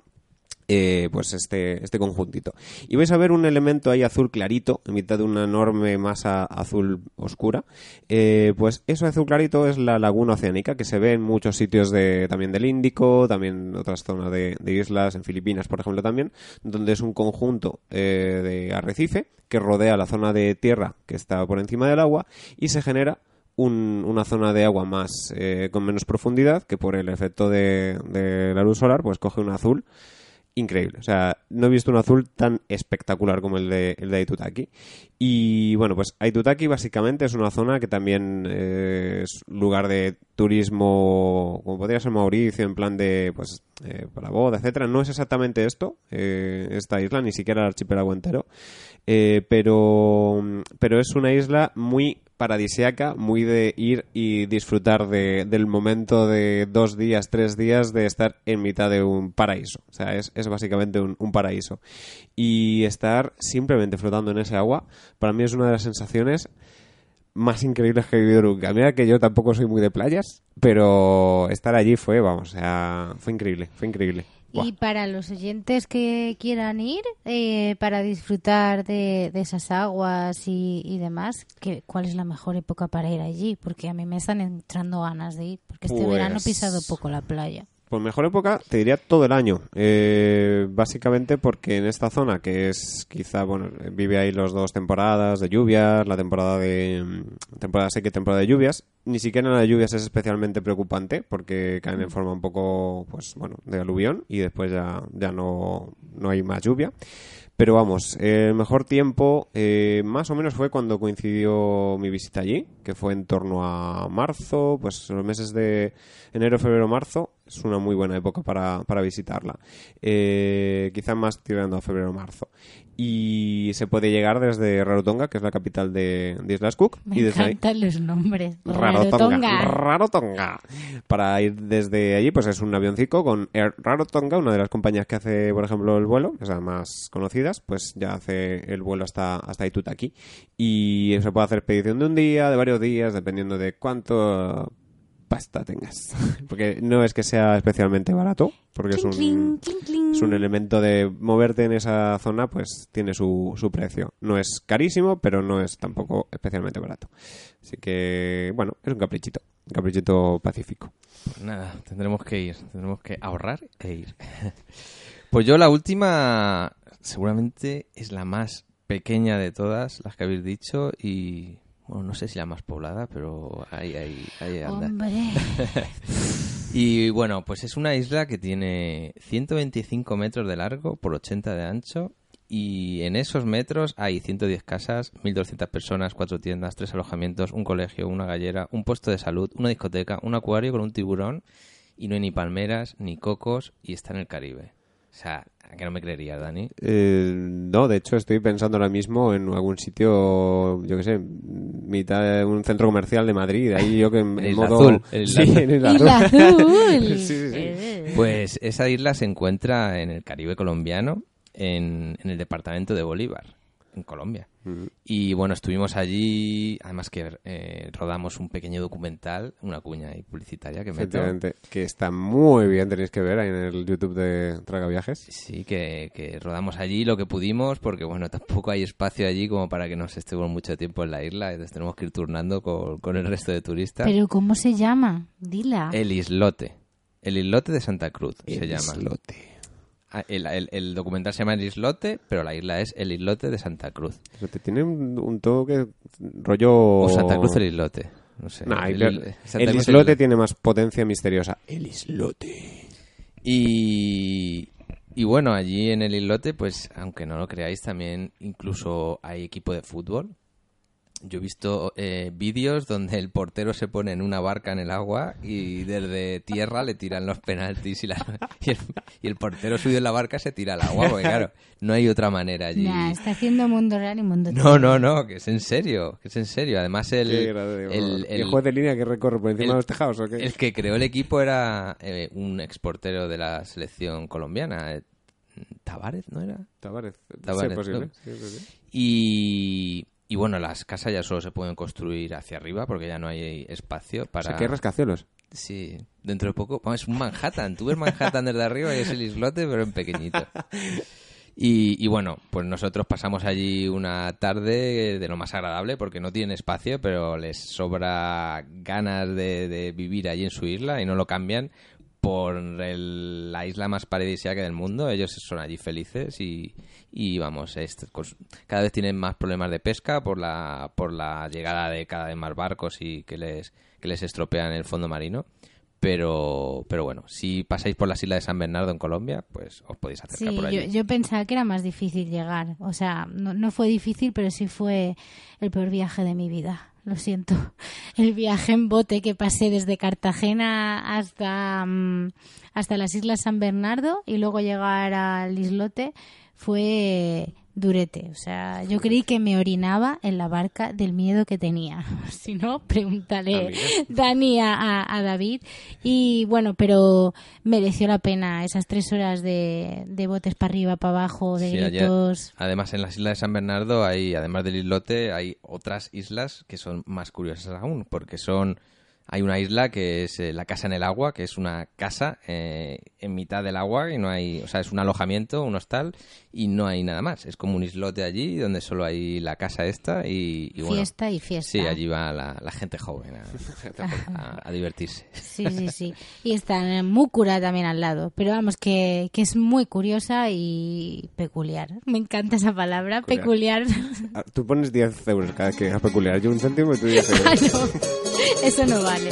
eh, pues este, este conjuntito. Y vais a ver un elemento ahí azul clarito, en mitad de una enorme masa azul oscura. Eh, pues eso azul clarito es la laguna oceánica que se ve en muchos sitios de, también del Índico, también en otras zonas de, islas, en Filipinas, por ejemplo, también, donde es un conjunto eh, de arrecife que rodea la zona de tierra que está por encima del agua y se genera un- una zona de agua más eh, con menos profundidad que por el efecto de, de la luz solar pues coge un azul increíble. O sea, no he visto un azul tan espectacular como el de, el de Aitutaki. Y bueno, pues Aitutaki básicamente es una zona que también eh, es lugar de turismo, como podría ser Mauricio, en plan de, pues, eh, para boda, etcétera. No es exactamente esto, eh, esta isla, ni siquiera el archipiélago entero. Pero, pero es una isla muy paradisiaca, muy de ir y disfrutar de, del momento de dos días, tres días de estar en mitad de un paraíso. O sea, es, es básicamente un, un paraíso. Y estar simplemente flotando en ese agua, para mí es una de las sensaciones más increíbles que he vivido nunca. Mira que yo tampoco soy muy de playas, pero estar allí fue, vamos, o sea, fue increíble, fue increíble. Buah. Y para los oyentes que quieran ir, eh, para disfrutar de, de esas aguas y, y demás, ¿qué, ¿cuál es la mejor época para ir allí? Porque a mí me están entrando ganas de ir, porque este Pues- verano he pisado poco la playa. Pues mejor época te diría todo el año. Eh, básicamente porque en esta zona, que es quizá, bueno, vive ahí las dos temporadas de lluvias, la temporada de mm, temporada seca y temporada de lluvias. Ni siquiera la de lluvias es especialmente preocupante porque caen en forma un poco, pues bueno, de aluvión y después ya, ya no, no hay más lluvia. Pero vamos, el mejor tiempo eh, más o menos fue cuando coincidió mi visita allí, que fue en torno a marzo, pues los meses de enero, febrero, marzo, es una muy buena época para, para visitarla. Eh, quizá más tirando a febrero o marzo. Y se puede llegar desde Rarotonga, que es la capital de, de Islas Cook. Me y desde ahí, encantan los nombres. Rarotonga. Rarotonga. Para ir desde allí, pues es un avioncito con Air Rarotonga, una de las compañías que hace, por ejemplo, el vuelo, o sea, más conocidas, pues ya hace el vuelo hasta, hasta Itutaki. Y se puede hacer expedición de un día, de varios días, dependiendo de cuánto pasta tengas. Porque no es que sea especialmente barato, porque es un, es un elemento de moverte en esa zona, pues tiene su, su precio. No es carísimo, pero no es tampoco especialmente barato. Así que, bueno, es un caprichito, un caprichito pacífico. Pues nada, tendremos que ir, tendremos que ahorrar e ir. Pues yo la última seguramente es la más pequeña de todas las que habéis dicho y bueno, no sé si la más poblada, pero ahí, ahí, ahí anda. Hombre. Y bueno, pues es una isla que tiene 125 metros de largo por 80 de ancho y en esos metros hay 110 casas, 1.200 personas, cuatro tiendas, tres alojamientos, un colegio, una gallera, un puesto de salud, una discoteca, un acuario con un tiburón y no hay ni palmeras ni cocos y está en el Caribe. O sea, ¿a que no me creerías, Dani? Eh, no, de hecho estoy pensando ahora mismo en algún sitio, yo qué sé, mitad de un centro comercial de Madrid, ahí yo que en, En modo... Azul, en sí, Azul. en Isla Isla Azul. Azul. Sí, sí, sí. Pues esa isla se encuentra en el Caribe colombiano, en, en el departamento de Bolívar, en Colombia. Y bueno, estuvimos allí, además que eh, rodamos un pequeño documental, una cuña ahí publicitaria que meto. Efectivamente, que está muy bien, tenéis que ver ahí en el YouTube de Traga Viajes. Sí, que, que rodamos allí lo que pudimos, porque bueno, tampoco hay espacio allí como para que nos estemos mucho tiempo en la isla, entonces tenemos que ir turnando con, con el resto de turistas. Pero ¿cómo se llama? Dila. El islote, el islote de Santa Cruz se El llama. islote. Ah, El, el- el documental se llama El Islote, pero la isla es El Islote de Santa Cruz. Tiene un, un toque rollo... O Santa Cruz el Islote. No sé. Nah, El- el, islote tiene más potencia misteriosa. El islote. Y, y bueno, allí en el islote, pues aunque no lo creáis, también incluso hay equipo de fútbol. Yo he visto eh, vídeos donde el portero se pone en una barca en el agua y desde tierra le tiran los penaltis y, la- y, el, y el portero subido en la barca se tira al agua, porque claro, no hay otra manera allí. Nah, está haciendo mundo real y mundo No, no, no, que es en serio, que es en serio. Además el, el, ¿Y el el- juez de línea que recorre por encima el- de los tejados o qué? el que creó el equipo era eh, un exportero de la selección colombiana, eh, Tavares, ¿no era? Tavares. Tavares, Sí, posible. sí, sí. Y, y bueno, las casas ya solo se pueden construir hacia arriba porque ya no hay espacio O para... sea, que hay rascacielos. Sí, dentro de poco... vamos, es un Manhattan. Tú ves Manhattan desde arriba y es el islote, pero en pequeñito. Y, y bueno, pues nosotros pasamos allí una tarde de lo más agradable porque no tienen espacio, pero les sobra ganas de, de vivir allí en su isla y no lo cambian por el- la isla más paradisíaca del mundo. Ellos son allí felices y, y vamos, est- cos- cada vez tienen más problemas de pesca por la, por la llegada de cada vez más barcos y que les, que les estropean el fondo marino. Pero, pero bueno, si pasáis por las islas de San Bernardo en Colombia, pues os podéis acercar Sí, por allí. yo, yo pensaba que era más difícil llegar. O sea, no, no fue difícil, pero sí fue el peor viaje de mi vida. Lo siento. El viaje en bote que pasé desde Cartagena hasta, mm, hasta las Islas San Bernardo y luego llegar al islote fue durete. O sea, yo creí que me orinaba en la barca del miedo que tenía. Si no, pregúntale. Dani a, a- David. Y bueno, pero mereció la pena esas tres horas de, de botes para arriba, para abajo, de Sí, ayer- gritos. además, en las islas de San Bernardo, hay, además del islote, hay otras islas que son más curiosas aún, porque son... Hay una isla que es eh, la casa en el agua, que es una casa eh, en mitad del agua y no hay, o sea, es un alojamiento, un hostal y no hay nada más. Es como un islote allí donde solo hay la casa esta y, y bueno, Fiesta y fiesta. Sí, allí va la, la gente joven a, a- a divertirse. Sí, sí, sí. Y está en Múcura también al lado. Pero vamos, que, que es muy curiosa y peculiar. Me encanta esa palabra, peculiar. Ah, Tú pones 10 euros cada vez que es peculiar. Yo un céntimo y tú 10 euros. Eso no vale.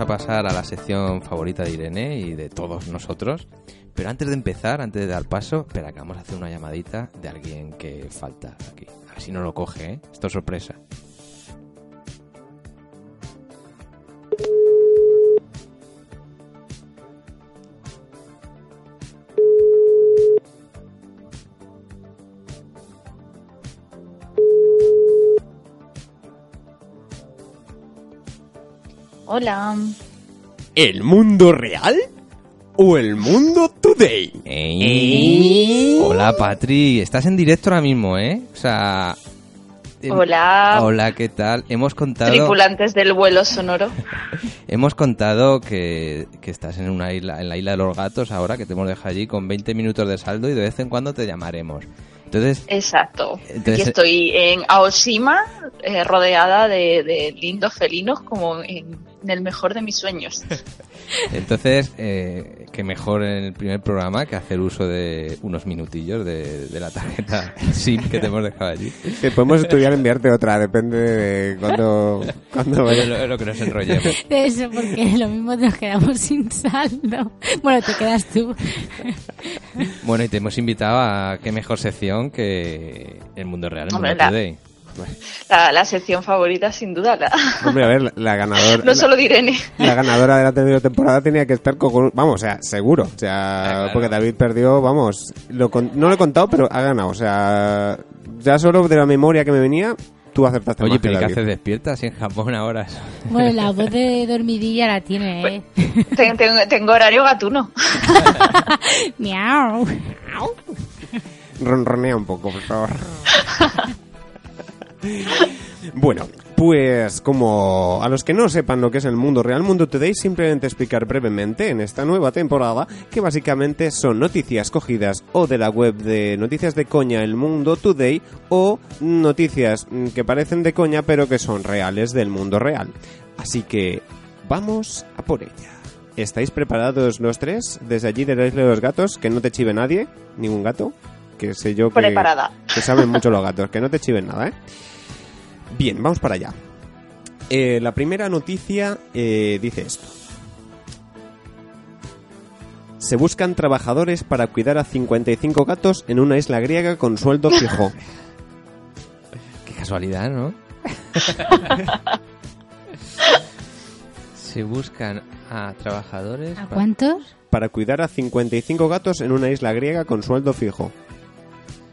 A pasar a la sección favorita de Irene y de todos nosotros. Pero antes de empezar, antes de dar paso, espera que vamos a hacer una llamadita de alguien que falta aquí. A si no lo coge, ¿eh? Esto es sorpresa. ¿El mundo real o el mundo today? Ey. Hola, Patri. Estás en directo ahora mismo, ¿eh? O sea... em- Hola. Hola, ¿qué tal? Hemos contado... Tripulantes del vuelo sonoro. Hemos contado que, que estás en una isla, en la isla de los gatos ahora, que te hemos dejado allí con 20 minutos de saldo y de vez en cuando te llamaremos. Entonces, Exacto. Entonces- Aquí estoy en Aoshima, eh, rodeada de, de lindos felinos, como en, en el mejor de mis sueños. entonces eh, que mejor en el primer programa que hacer uso de unos minutillos de, de la tarjeta SIM que te hemos dejado allí. Que podemos estudiar enviarte otra, depende de cuándo, cuándo Es vaya. lo, lo que nos enrollemos. De eso, porque lo mismo nos quedamos sin saldo. Bueno, te quedas tú. Bueno, y te hemos invitado a qué mejor sección que el mundo real, el Hombre, mundo la- today. La, la sección favorita, sin duda. La, Hombre, a ver, la, la ganadora. no solo de Irene. La ganadora de la tercera temporada tenía que estar con... Vamos, o sea, seguro. O sea, Ah, claro. porque David perdió, vamos... Lo con- no lo he contado, pero ha ganado. O sea, ya solo de la memoria que me venía, tú acertaste Oye, pero ¿y qué haces despierta así en Japón ahora? Bueno, la voz de dormidilla la tiene, ¿eh? Ten- ten- tengo horario gatuno. Miau. Ronronea un poco, por favor. bueno, pues como a los que no sepan lo que es el mundo real, Mundo Today, simplemente explicar brevemente en esta nueva temporada que básicamente son noticias cogidas o de la web de noticias de coña El Mundo Today o noticias mm, que parecen de coña pero que son reales del mundo real. Así que vamos a por ella. ¿Estáis preparados los tres? Desde allí de la de los gatos, que no te chive nadie, ningún gato, que sé yo que, Preparada. que saben mucho los gatos, que no te chiven nada, ¿eh? Bien, vamos para allá. Eh, la primera noticia eh, dice esto. Se buscan trabajadores para cuidar a 55 gatos en una isla griega con sueldo fijo. Qué casualidad, ¿no? Se buscan a trabajadores. ¿A cuántos? Para cuidar a 55 gatos en una isla griega con sueldo fijo.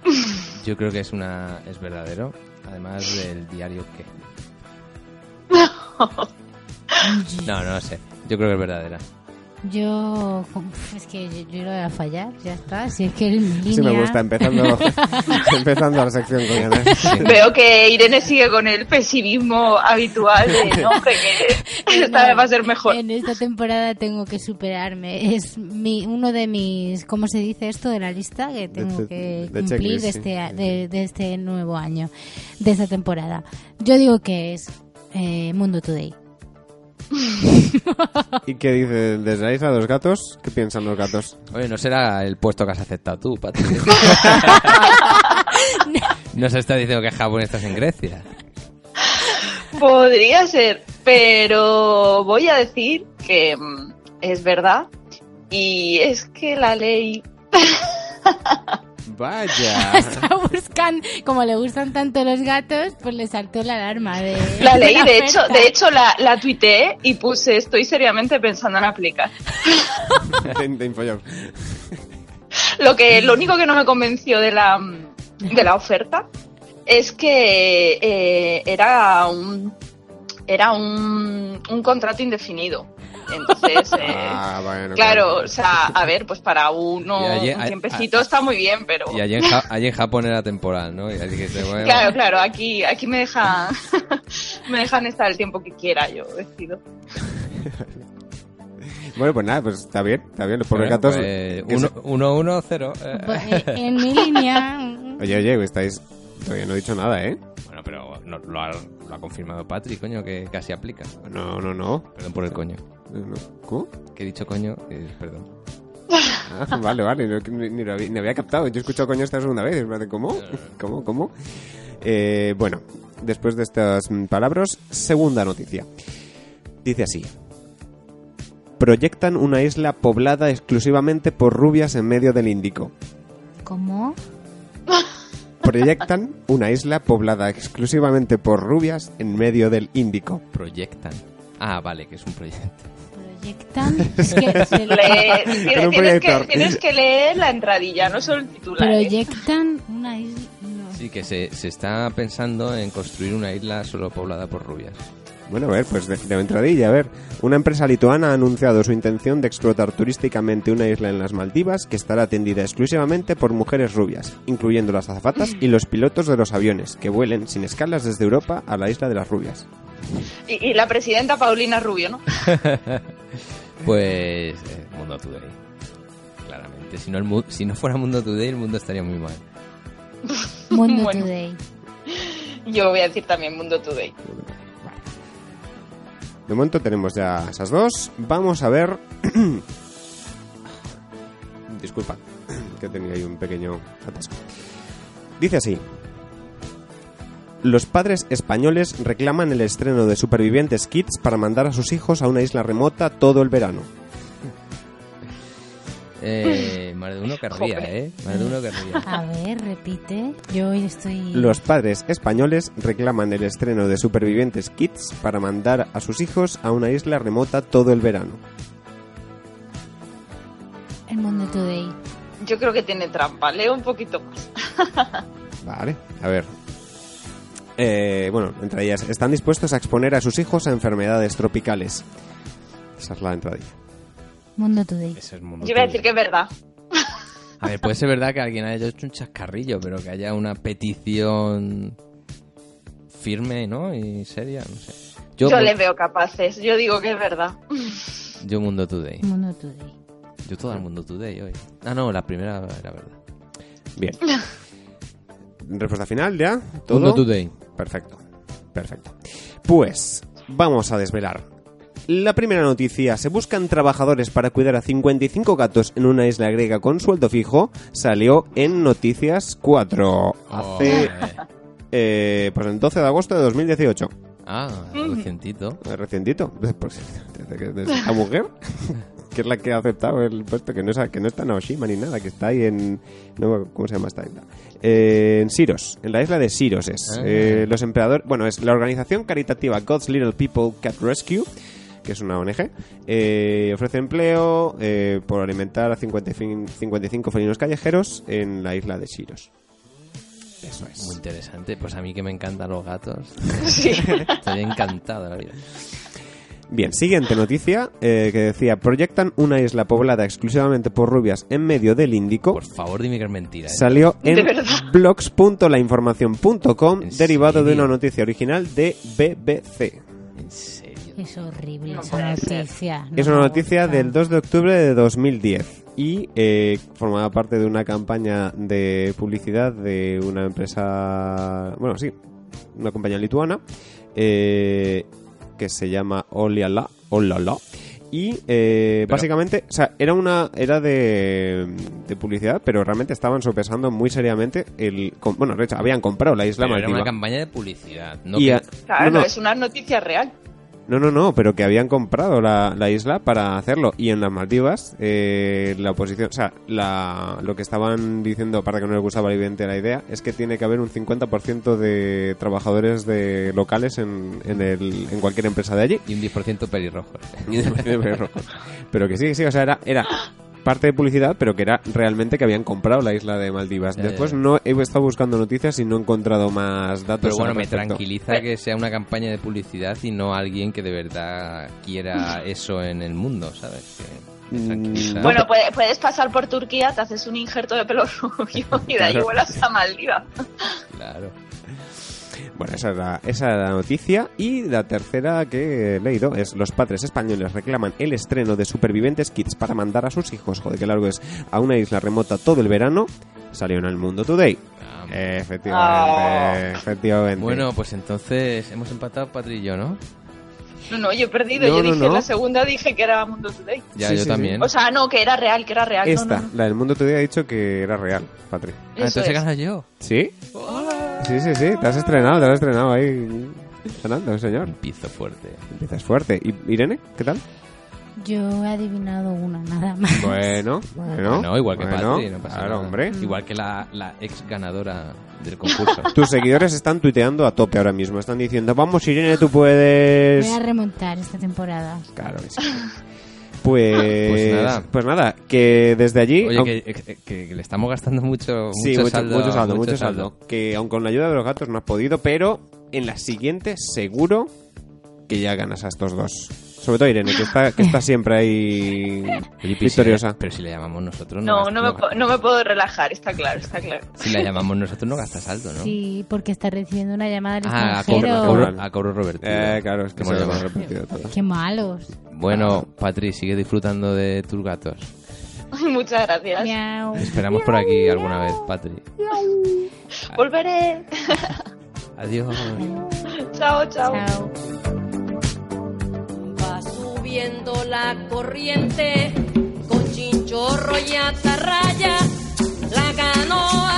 Yo creo que es una es verdadero, además del diario que. No, no lo sé. Yo creo que es verdadera. Yo... Es que yo, yo lo voy a fallar, ya está. Si es que mi línea... Sí me gusta, empezando, empezando la sección con. Veo que Irene sigue con el pesimismo habitual de, no, hombre, que esta vez va a ser mejor. En esta temporada tengo que superarme. Es mi, uno de mis, ¿cómo se dice esto de la lista que tengo De- que de cumplir de este, a- de, de este nuevo año, de esta temporada? Yo digo que es eh, Mundo Today. ¿Y qué dice desde la isla de los gatos? ¿Qué piensan los gatos? Oye, no será el puesto que has aceptado tú, Pati. no se está diciendo que en Japón estás en Grecia. Podría ser, pero voy a decir que mm, es verdad. Y es que la ley Vaya. Está buscando, como le gustan tanto los gatos, pues le saltó la alarma de La ley, la de hecho, de hecho la, la tuiteé y puse estoy seriamente pensando en aplicar. Lo que, lo único que no me convenció de la, de la oferta es que eh, era un era un, un contrato indefinido. Entonces, eh, Ah, bueno, claro, o sea, a ver, pues para uno Y allí- un a- tiempecito a- está muy bien, pero Y allí en, Ja- allí en Japón era temporal, ¿no? Y que se bueno, claro, claro, aquí aquí me dejan me dejan estar el tiempo que quiera, yo decido. Bueno, pues nada, pues está bien, está bien. Los pobres bueno, gatos. pues, que uno, se- uno, uno, cero. eh. Pues, eh, en mi línea... Oye, oye, estáis. Todavía no he dicho nada, ¿eh? Bueno, pero no- lo, ha, lo ha confirmado Patrick, coño, que casi aplica. No, no, no. Perdón por el coño. ¿Cómo? Que he dicho coño, eh, perdón. Ah, vale, vale, no, ni, ni lo había, ni había captado. Yo he escuchado coño esta segunda vez. ¿Cómo? ¿Cómo? ¿Cómo? Eh, bueno, después de estas palabras, segunda noticia. Dice así. Proyectan una isla poblada exclusivamente por rubias en medio del Índico. ¿Cómo? Proyectan una isla poblada exclusivamente por rubias en medio del Índico. Proyectan. Ah, vale, que es un proyecto. Proyectan. Es que se le- tienes, tienes que, tienes que leer la entradilla, no solo el titular. ¿eh? proyectan una isla. no. Sí, que se, se está pensando en construir una isla solo poblada por rubias. Bueno, a ver, pues de, de entradilla, a ver. Una empresa lituana ha anunciado su intención de explotar turísticamente una isla en las Maldivas que estará atendida exclusivamente por mujeres rubias, incluyendo las azafatas y los pilotos de los aviones, que vuelen sin escalas desde Europa a la isla de las rubias. Y, y la presidenta Paulina Rubio, ¿no? Pues eh, Mundo Today. Claramente. Si no, el mu- si no fuera Mundo Today, el mundo estaría muy mal. Mundo Bueno. Today. Yo voy a decir también Mundo Today. De momento tenemos ya esas dos. Vamos a ver. Disculpa, que tenía ahí un pequeño atasco. Dice así. Los padres españoles reclaman el estreno de Supervivientes Kids para mandar a sus hijos a una isla remota todo el verano. Eh, más de uno querría. ¿eh? Más de uno querría. A ver, repite. Yo hoy estoy. Los padres españoles reclaman el estreno de Supervivientes Kids para mandar a sus hijos a una isla remota todo el verano. El Mundo Today. Yo creo que tiene trampa. Leo un poquito más. Vale, a ver. Eh, bueno, entre ellas, están dispuestos a exponer a sus hijos a enfermedades tropicales. Esa es la entradilla. Mundo Today. Ese es Mundo Yo voy a decir que es verdad. A ver, puede ser verdad que alguien haya hecho un chascarrillo, pero que haya una petición firme, ¿no? Y seria, no sé. Yo, Yo le veo capaces. Yo digo que es verdad. yo Mundo Today. Mundo Today. Yo todo el Mundo Today hoy. Ah, no, la primera era verdad. Bien. Respuesta final, ¿ya? ¿Todo? Mundo Today. Perfecto. Perfecto. Pues vamos a desvelar. La primera noticia, se buscan trabajadores para cuidar a 55 gatos en una isla griega con sueldo fijo, salió en Noticias 4. Hace, eh, pues el 12 de agosto de 2018. Ah, recientito. Eh, Recientito. Pues, esta mujer, que es la que ha aceptado el puesto, que no, es, que no está en Aoshima ni nada, que está ahí en... No, ¿Cómo se llama esta isla? Eh, en Siros, en la isla de Siros es. Ah. Eh, los empleadores... Bueno, es la organización caritativa God's Little People Cat Rescue, que es una ONG, eh, ofrece empleo eh, por alimentar a 55, 55 felinos callejeros en la isla de Siros. Eso es. Muy interesante. Pues a mí que me encantan los gatos. Sí. Estoy encantado de la vida. Bien, siguiente noticia eh, que decía, proyectan una isla poblada exclusivamente por rubias en medio del Índico. Por favor, dime que es mentira. ¿eh? Salió en blogs.lainformación.com ¿En derivado de una noticia original de BBC. En serio. Es horrible No esa noticia. no Es una noticia del 2 de octubre de 2010 y eh, formaba parte de una campaña de publicidad de una empresa, bueno, sí, una compañía lituana eh, que se llama Oliala, Olala. Y eh, Pero- básicamente, o sea, era una era de, de publicidad, pero realmente estaban sopesando muy seriamente el, com- bueno, de hecho, habían comprado la isla Pero era una campaña de publicidad. No Y que- a- Claro, no, no, es una noticia real. No, no, no, pero que habían comprado la, la isla para hacerlo. Y en las Maldivas, eh, la oposición, o sea, la, lo que estaban diciendo, para que no les gustaba evidente la idea, es que tiene que haber un 50% de trabajadores de locales en, en, el, en cualquier empresa de allí. Y un 10% pelirrojo. pero que sí, sí, o sea, era, era parte de publicidad, pero que era realmente que habían comprado la isla de Maldivas. Ya, Después ya. no he estado buscando noticias y no he encontrado más datos. Pero bueno, me tranquiliza que sea una campaña de publicidad y no alguien que de verdad quiera eso en el mundo, ¿sabes? Que. No, Bueno, puede- puedes pasar por Turquía, te haces un injerto de pelo rubio y de ahí vuelas a Maldiva. Claro. Bueno, esa es, la, esa era la noticia. Y la tercera que he leído es: los padres españoles reclaman el estreno de Supervivientes Kids para mandar a sus hijos, joder, que largo es, a una isla remota todo el verano. Salió en el Mundo Today. Efectivamente, Ah. efectivamente. Bueno, pues entonces hemos empatado Patri y yo, ¿no? No, no, yo he perdido. No, yo no, dije no. la segunda, dije que era Mundo Today. Ya, Sí, yo sí, también. O sea, no, que era real, que era real. no, esta, no, no. la del Mundo Today ha dicho que era real, Patri. Ah, entonces he ganado yo. ¿Sí? Sí, sí, sí, te has estrenado, te has estrenado ahí. Fernando, señor. Empiezo fuerte. Empiezas fuerte. ¿Y Irene? ¿Qué tal? Yo he adivinado una, nada más. Bueno, bueno. No, igual que bueno, Patri, no pasa Claro, nada. hombre. Igual que la, la ex ganadora del concurso. Tus seguidores están tuiteando a tope ahora mismo. Están diciendo, vamos Irene, tú puedes... Voy a remontar esta temporada. Claro que sí. Pues, Pues nada. pues nada, que desde allí... Oye, aunque- que, que- que- que le estamos gastando mucho, Sí, mucho, mucho, saldo. mucho saldo, mucho saldo. Que aun con la ayuda de los gatos no has podido, pero en la siguiente seguro que ya ganas a estos dos. Sobre todo Irene, que está, que está siempre ahí Oye, pero si victoriosa. pero si le llamamos nosotros, no, No, gasta- no me, no po- ga- no me puedo relajar, está claro, está claro. Si la llamamos nosotros, no gasta saldo, ¿no? Sí, porque está recibiendo una llamada del Ah, a extranjero. cobro, a cobro, a cobro revertido. Eh, claro, es que se lo hemos repetido todo. Qué malos. Bueno, Patri, sigue disfrutando de tus gatos. Muchas gracias. Miau. Esperamos por aquí alguna vez, Patri. Volveré. Adiós. chao, chao. Chao. Va subiendo la corriente con chinchorro y atarraya, la canoa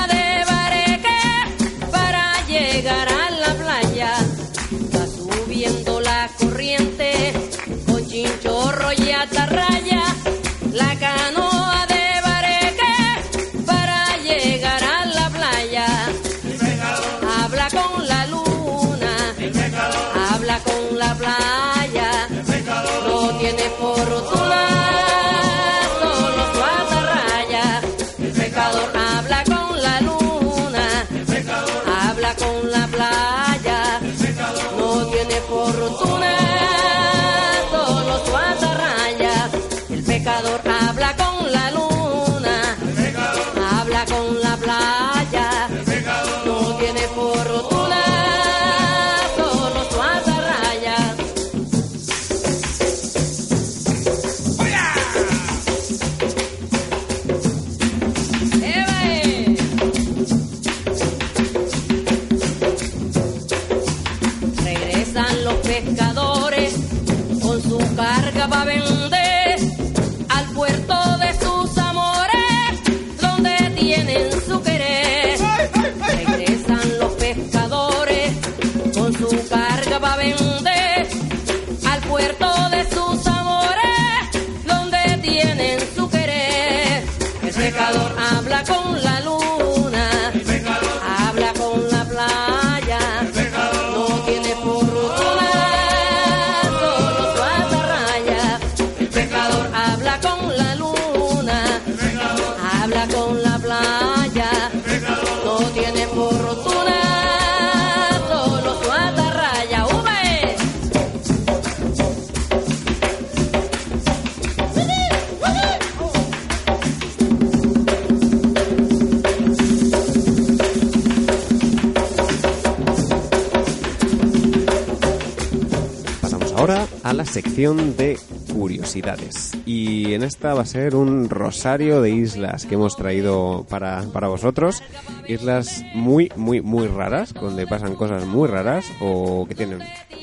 sección de curiosidades. Y en esta va a ser un rosario de islas que hemos traído para, para vosotros. Islas muy, muy, muy raras, donde pasan cosas muy raras o que tienen,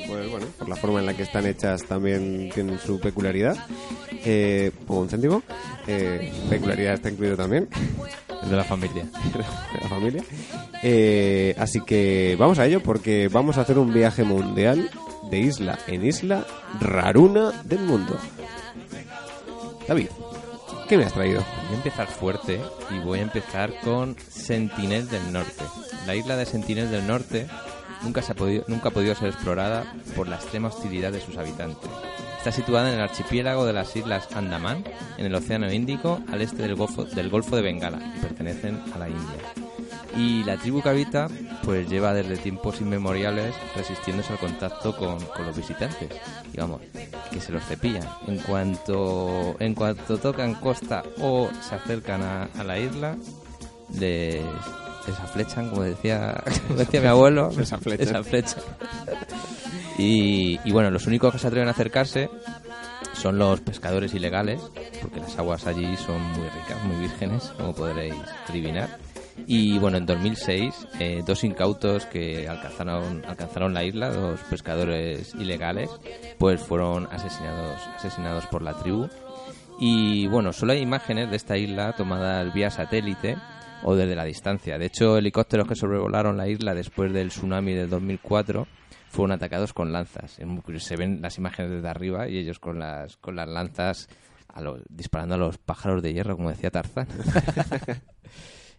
pues bueno, por la forma en la que están hechas también tienen su peculiaridad. Eh, pongo un céntimo. Eh, peculiaridad está incluido también. De la familia. de la familia. Eh, así que vamos a ello porque vamos a hacer un viaje mundial de isla en isla raruna del mundo. David, ¿qué me has traído? Voy a empezar fuerte y voy a empezar con Sentinel del Norte. La isla de Sentinel del Norte nunca, se ha podido, nunca ha podido ser explorada por la extrema hostilidad de sus habitantes. Está situada en el archipiélago de las Islas Andamán, en el Océano Índico, al este del Golfo, del Golfo de Bengala, y pertenecen a la India. Y la tribu que habita, pues lleva desde tiempos inmemoriales resistiéndose al contacto con, con los visitantes. Digamos, que se los cepillan. En cuanto, en cuanto tocan costa o se acercan a, a la isla, les, les aflechan, como decía, como decía mi abuelo. Les aflechan. les aflechan. Y, y bueno, los únicos que se atreven a acercarse son los pescadores ilegales, porque las aguas allí son muy ricas, muy vírgenes, como podréis adivinar. Y bueno, en 2006, eh, dos incautos que alcanzaron, alcanzaron la isla, dos pescadores ilegales, pues fueron asesinados, asesinados por la tribu. Y bueno, solo hay imágenes de esta isla tomadas vía satélite o desde la distancia. De hecho, helicópteros que sobrevolaron la isla después del tsunami del 2004 fueron atacados con lanzas. Se ven las imágenes desde arriba y ellos con las, con las lanzas disparando a los pájaros de hierro, como decía Tarzán.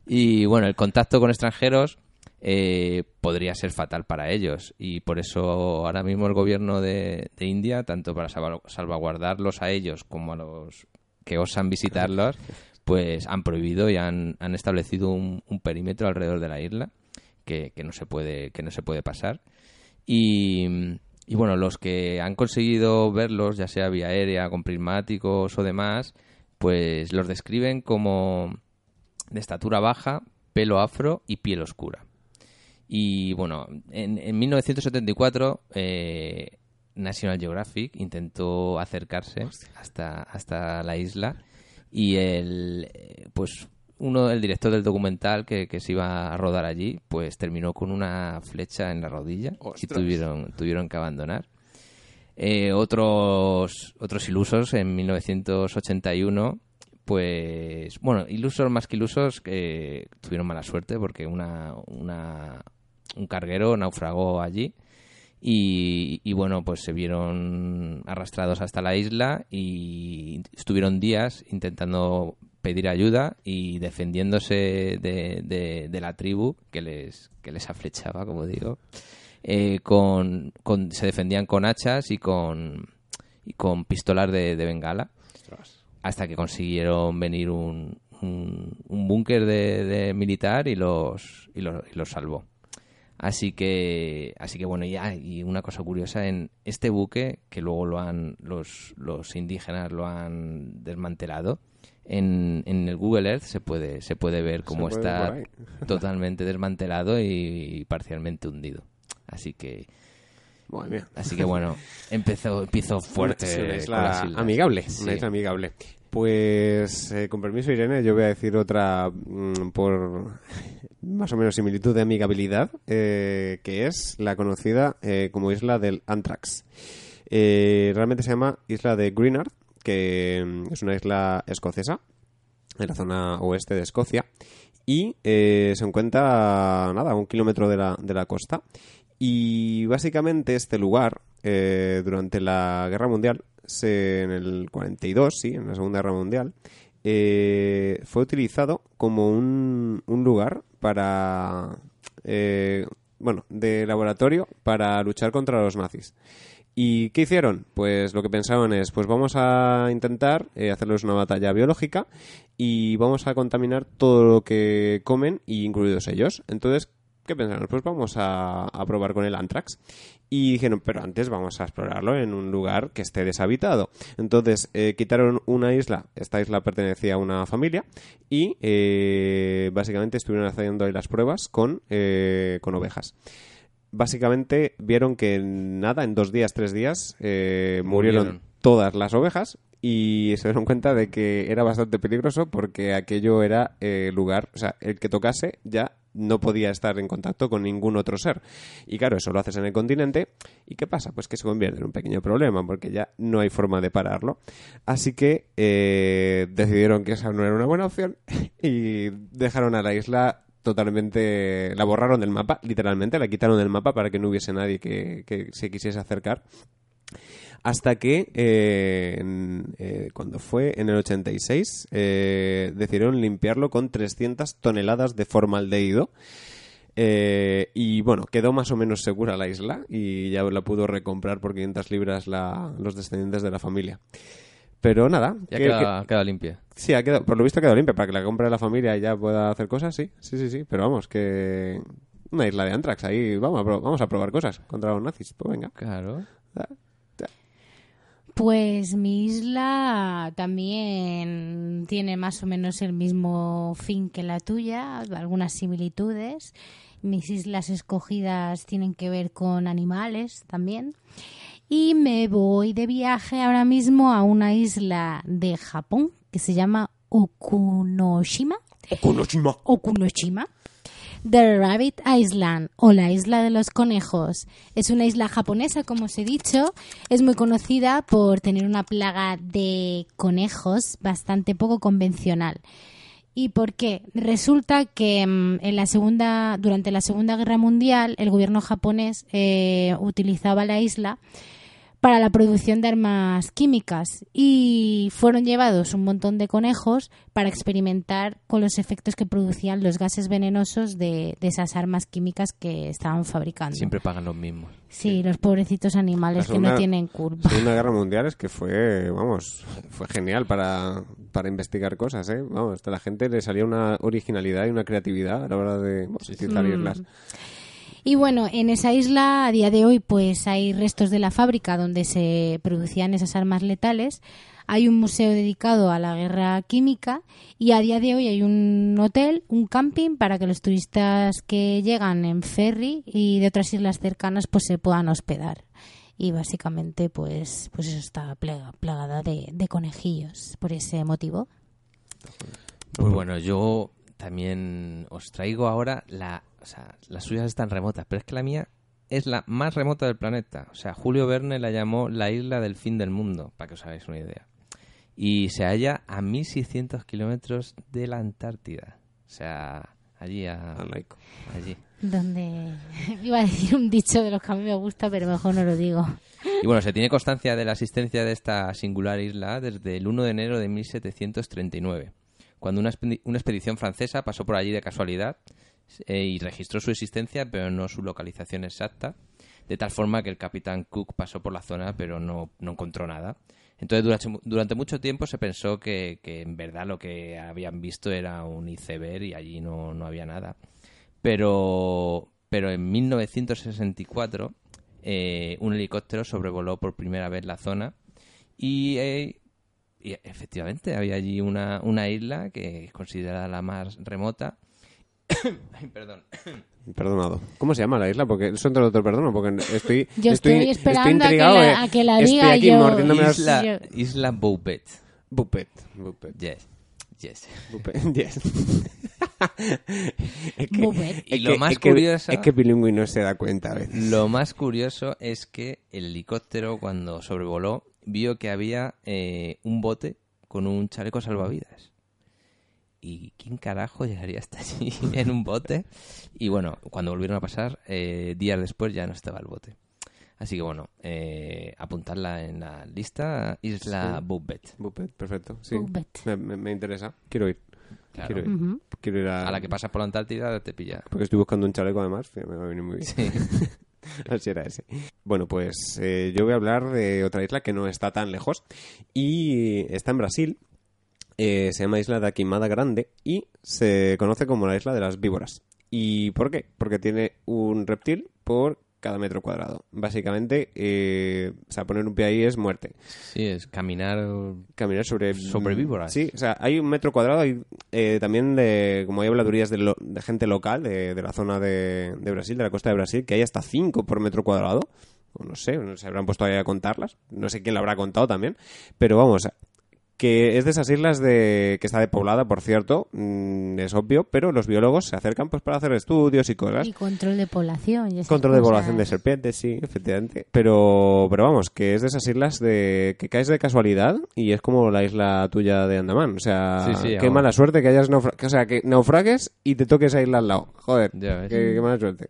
y bueno, el contacto con extranjeros eh, podría ser fatal para ellos. Y por eso ahora mismo el gobierno de, India, tanto para salva- salvaguardarlos a ellos como a los que osan visitarlos, pues han prohibido y han, han establecido un, un perímetro alrededor de la isla que, que no se puede que no se puede pasar. Y, y bueno los que han conseguido verlos ya sea vía aérea con prismáticos o demás pues los describen como de estatura baja pelo afro y piel oscura. Y bueno, en, en 1974 eh, National Geographic intentó acercarse hasta, hasta la isla y el pues uno el director del documental que, que se iba a rodar allí pues terminó con una flecha en la rodilla y tuvieron tuvieron que abandonar. Eh, otros otros ilusos en 1981 pues bueno ilusos más que ilusos tuvieron mala suerte porque una, una un carguero naufragó allí y, y, bueno pues se vieron arrastrados hasta la isla y estuvieron días intentando pedir ayuda y defendiéndose de, de- la tribu que les que les aflechaba como digo. Eh, con, con- se defendían con hachas y con y con pistolas de bengala hasta que consiguieron venir un, un, un búnker de, de militar y los, y los y los salvó. Así que así que bueno ya y una cosa curiosa en este buque que luego lo han los, los indígenas lo han desmantelado en, en el Google Earth se puede se puede ver cómo puede está totalmente desmantelado y, parcialmente hundido. Así que Madre mía. así que bueno empezó empezó fuerte Es con las islas. amigable, Sí. una isla amigable. Pues, eh, con permiso, Irene, yo voy a decir otra mm, por más o menos similitud de amigabilidad, eh, que es la conocida eh, como isla del Anthrax. Eh, realmente se llama isla de Greenard, que mm, es una isla escocesa, en la zona oeste de Escocia, y eh, se encuentra, nada, a un kilómetro de la, de la costa. Y básicamente este lugar, eh, durante la Guerra Mundial, en el 42, sí, en la Segunda Guerra Mundial, eh, fue utilizado como un, un lugar para, eh, bueno, de laboratorio para luchar contra los nazis. ¿Y qué hicieron? Pues lo que pensaban es, pues vamos a intentar eh, hacerles una batalla biológica y vamos a contaminar todo lo que comen, incluidos ellos. Entonces, ¿qué pensaron? Pues vamos a, a probar con el anthrax. Y dijeron, pero antes vamos a explorarlo en un lugar que esté deshabitado. Entonces, eh, quitaron una isla, esta isla pertenecía a una familia, y eh, básicamente estuvieron haciendo ahí las pruebas con, eh, con ovejas básicamente vieron que nada, en dos días, tres días, eh, murieron, Murieron. todas las ovejas y se dieron cuenta de que era bastante peligroso porque aquello era eh, lugar, o sea, el que tocase ya no podía estar en contacto con ningún otro ser. Y claro, eso lo haces en el continente. ¿Y qué pasa? Pues que se convierte en un pequeño problema porque ya no hay forma de pararlo. Así que eh, decidieron que esa no era una buena opción y dejaron a la isla totalmente... La borraron del mapa, literalmente, la quitaron del mapa para que no hubiese nadie que, que se quisiese acercar. Hasta que, eh, en- eh, cuando fue en el 86, eh, decidieron limpiarlo con 300 toneladas de formaldehído. Eh, y bueno, quedó más o menos segura la isla y ya la pudo recomprar por 500 libras la- los descendientes de la familia. Pero nada, Ya que- queda, que- queda limpia. sí, ha quedado, por lo visto ha quedado limpia para que la compre la familia y ya pueda hacer cosas, sí, sí, sí, sí. Pero vamos, que una isla de Antrax ahí, vamos a, pro- vamos a probar cosas contra los nazis. Pues venga. Claro. Pues mi isla también tiene más o menos el mismo fin que la tuya, algunas similitudes. Mis islas escogidas tienen que ver con animales también. Y me voy de viaje ahora mismo a una isla de Japón que se llama Okunoshima. Okunoshima. Okunoshima. The Rabbit Island o la isla de los conejos. Es una isla japonesa, como os he dicho. Es muy conocida por tener una plaga de conejos bastante poco convencional. ¿Y por qué? Resulta que mm, en la segunda, durante la Segunda Guerra Mundial el gobierno japonés eh, utilizaba la isla para la producción de armas químicas y fueron llevados un montón de conejos para experimentar con los efectos que producían los gases venenosos de, de esas armas químicas que estaban fabricando. Siempre pagan los mismos. Sí, los pobrecitos animales La que no tienen curva. Segunda Guerra Mundial es que fue, vamos, fue genial para, para investigar cosas, ¿eh? Vamos, a la gente le salía una originalidad y una creatividad a la hora de vamos, utilizar Mm. Y bueno, en esa isla a día de hoy pues hay restos de la fábrica donde se producían esas armas letales. Hay un museo dedicado a la guerra química y a día de hoy hay un hotel, un camping para que los turistas que llegan en ferry y de otras islas cercanas pues se puedan hospedar. Y básicamente pues pues eso está plagada de conejillos por ese motivo. Pues bueno, yo también os traigo ahora la... O sea, las suyas están remotas, pero es que la mía es la más remota del planeta. O sea, Julio Verne la llamó la isla del fin del mundo, para que os hagáis una idea. Y se halla a 1600 kilómetros de la Antártida. O sea, allí a... Allí. Donde iba a decir un dicho de los que a mí me gusta, pero mejor no lo digo. Y bueno, se tiene constancia de la existencia de esta singular isla desde el 1 de enero de 1739, cuando una, expedi- una expedición francesa pasó por allí de casualidad eh, y registró su existencia, pero no su localización exacta, de tal forma que el capitán Cook pasó por la zona, pero no, no encontró nada. Entonces, durante, durante mucho tiempo se pensó que, que en verdad lo que habían visto era un iceberg y allí no, no había nada. Pero, pero en 1964 eh, un helicóptero sobrevoló por primera vez la zona y, eh, y efectivamente había allí una, una isla que es considerada la más remota. Ay, perdón. Perdonado. ¿Cómo se llama la isla? Porque lo te lo perdono, porque estoy, Yo estoy esperando a que la- eh. a que la Estoy diga aquí yo. mordiéndome las- Isla, Yo- Isla Boupet. Bupet. Bupet. Yes. Yes. Bupet. Yes. es que, Bupet. Y es lo que- más es que- curioso- Es que bilingüe no se da cuenta a veces. Lo más curioso es que el helicóptero, cuando sobrevoló, vio que había eh, un bote con un chaleco salvavidas. ¿Y quién carajo llegaría hasta allí en un bote? Y bueno, cuando volvieron a pasar, eh, días después ya no estaba el bote. Así que bueno, eh, apuntarla en la lista, Isla Sí. Boubet. Bupet, perfecto. Sí. Bupet. Me, me- me interesa. Quiero ir. Claro. Quiero ir. Quiero ir a... A la que pasas por la Antártida te pilla. Porque estoy buscando un chaleco además, que me va a venir muy bien. Sí. Así era ese. Bueno, pues eh, yo voy a hablar de otra isla que no está tan lejos y está en Brasil. Eh, se llama Isla de Aquimada Grande y se conoce como la Isla de las Víboras. ¿Y por qué? Porque tiene un reptil por cada metro cuadrado. Básicamente, eh, o sea, poner un pie ahí es muerte. Sí, es caminar Caminar sobre... Sobre víboras. Sí, o sea, hay un metro cuadrado, eh, también de, como hay habladurías de, lo- de gente local de, de la zona de, de Brasil, de la costa de Brasil, que hay hasta 5 por metro cuadrado. O no sé, no se habrán puesto ahí a contarlas. No sé quién la habrá contado también. Pero vamos, que es de esas islas de que está depoblada, por cierto, mm, es obvio, pero los biólogos se acercan pues para hacer estudios y cosas. Y control de población. y esas Control de cosas. población de serpientes, sí, efectivamente. Pero, pero vamos, que es de esas islas de que caes de casualidad y es como la isla tuya de Andamán. O sea, Sí, sí, qué mala suerte que hayas naufra- que, o sea, que naufragues y te toques esa isla al lado. Joder, Ya ves. qué, qué mala suerte.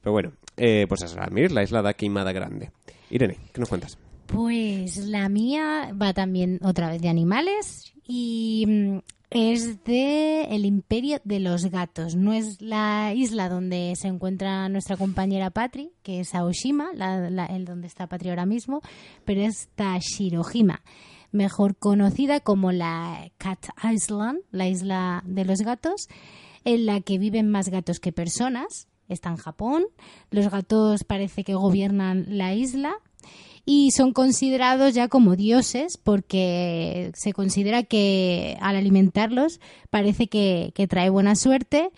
Pero bueno, eh, pues es la, la isla de Aquimada Grande. Irene, ¿qué nos cuentas? Pues la mía va también otra vez de animales y mm, es de el imperio de los gatos. No es la isla donde se encuentra nuestra compañera Patri, que es Aoshima, la, el donde está Patri ahora mismo, pero es Tashirohima, mejor conocida como la Cat Island, la isla de los gatos, en la que viven más gatos que personas. Está en Japón. Los gatos parece que gobiernan la isla y son considerados ya como dioses porque se considera que al alimentarlos parece que, que trae buena suerte.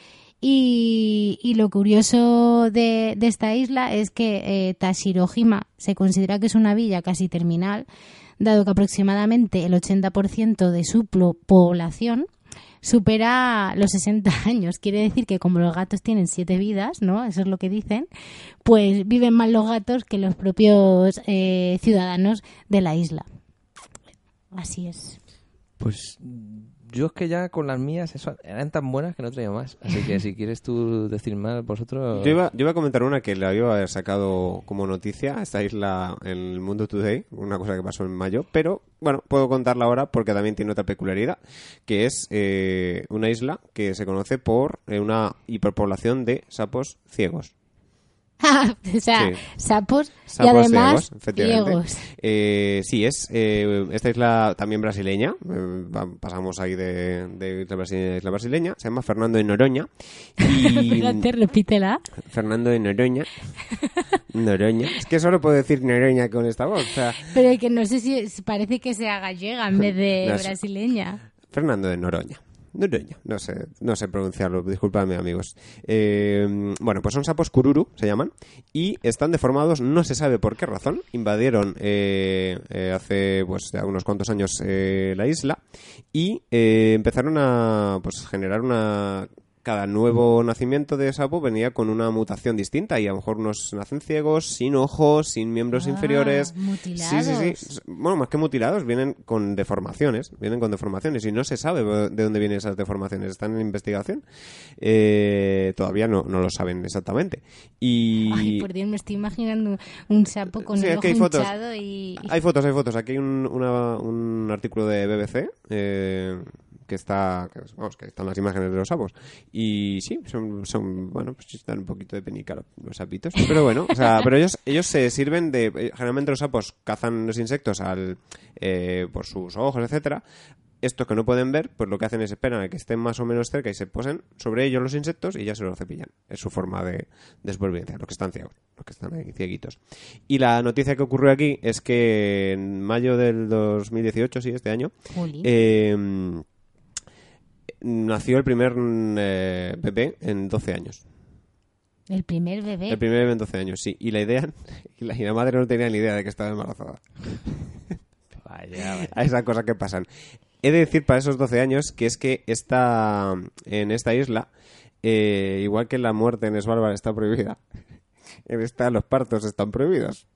Y, y lo curioso de, de esta isla es que eh, Tashirohima se considera que es una villa casi terminal dado que aproximadamente el 80% de su población supera los 60 años. Quiere decir que como los gatos tienen siete vidas, ¿no? Eso es lo que dicen, pues viven más los gatos que los propios eh, ciudadanos de la isla. Así es. Pues Yo es que ya con las mías eso, eran tan buenas que no traía más. Así que si quieres tú decir más, vosotros... Yo iba, yo iba a comentar una que la había sacado como noticia, esta isla en el Mundo Today, una cosa que pasó en mayo, pero bueno, puedo contarla ahora porque también tiene otra peculiaridad, que es eh, una isla que se conoce por eh, una hiperpoblación de sapos ciegos. o sea, Sí. sapos, y Sapos además ciegos. Eh, sí, es eh, esta isla también brasileña. eh, pasamos ahí de, de isla brasileña isla brasileña. Se llama Fernando de Noronha. Y Espérate, repítela. Fernando de Noronha. Noroña. Es que solo puedo decir Noroña con esta voz. O sea, Pero que no sé si parece que sea gallega en vez de No brasileña. Fernando de Noroña. Noroña. No sé, no sé pronunciarlo, disculpadme amigos. Eh, bueno, pues son sapos cururu, se llaman, y están deformados, no se sabe por qué razón. Invadieron eh, eh, hace pues ya unos cuantos años eh, la isla y empezaron a pues generar una cada nuevo nacimiento de sapo venía con una mutación distinta y a lo mejor unos nacen ciegos, sin ojos, sin miembros Ah, inferiores. mutilados. Sí, sí, sí. Bueno, más que mutilados, vienen con deformaciones. Vienen con deformaciones y no se sabe de dónde vienen esas deformaciones. Están en investigación. Eh, todavía no, no lo saben exactamente. Y Ay, por Dios, me estoy imaginando un sapo con Sí, el ojo hay fotos. hinchado y... hay fotos, hay fotos. Aquí hay un, una- un artículo de BBC eh, que está, vamos, que están las imágenes de los sapos. Y sí, son, son bueno, pues están un poquito de penica los- sapitos. Pero bueno, o sea, pero ellos, ellos se sirven de, eh, generalmente los sapos cazan los insectos al, eh, por sus ojos, etcétera. Estos que no pueden ver, pues lo que hacen es esperan a que estén más o menos cerca y se posen sobre ellos los insectos y ya se los cepillan. Es su forma de, de supervivencia, los que están ciegos, los que están ahí cieguitos. Y la noticia que ocurrió aquí es que en mayo del 2018, sí, este año, eh, nació el primer eh, bebé en 12 años. El primer bebé. El primer bebé en 12 años, sí. Y la idea, y la, y la madre no tenía ni idea de que estaba embarazada. Vaya, vaya. a esas cosas que pasan. He de decir para esos 12 años que es que esta, en esta isla, eh, igual que la muerte en Svalbard está prohibida, en esta los partos están prohibidos.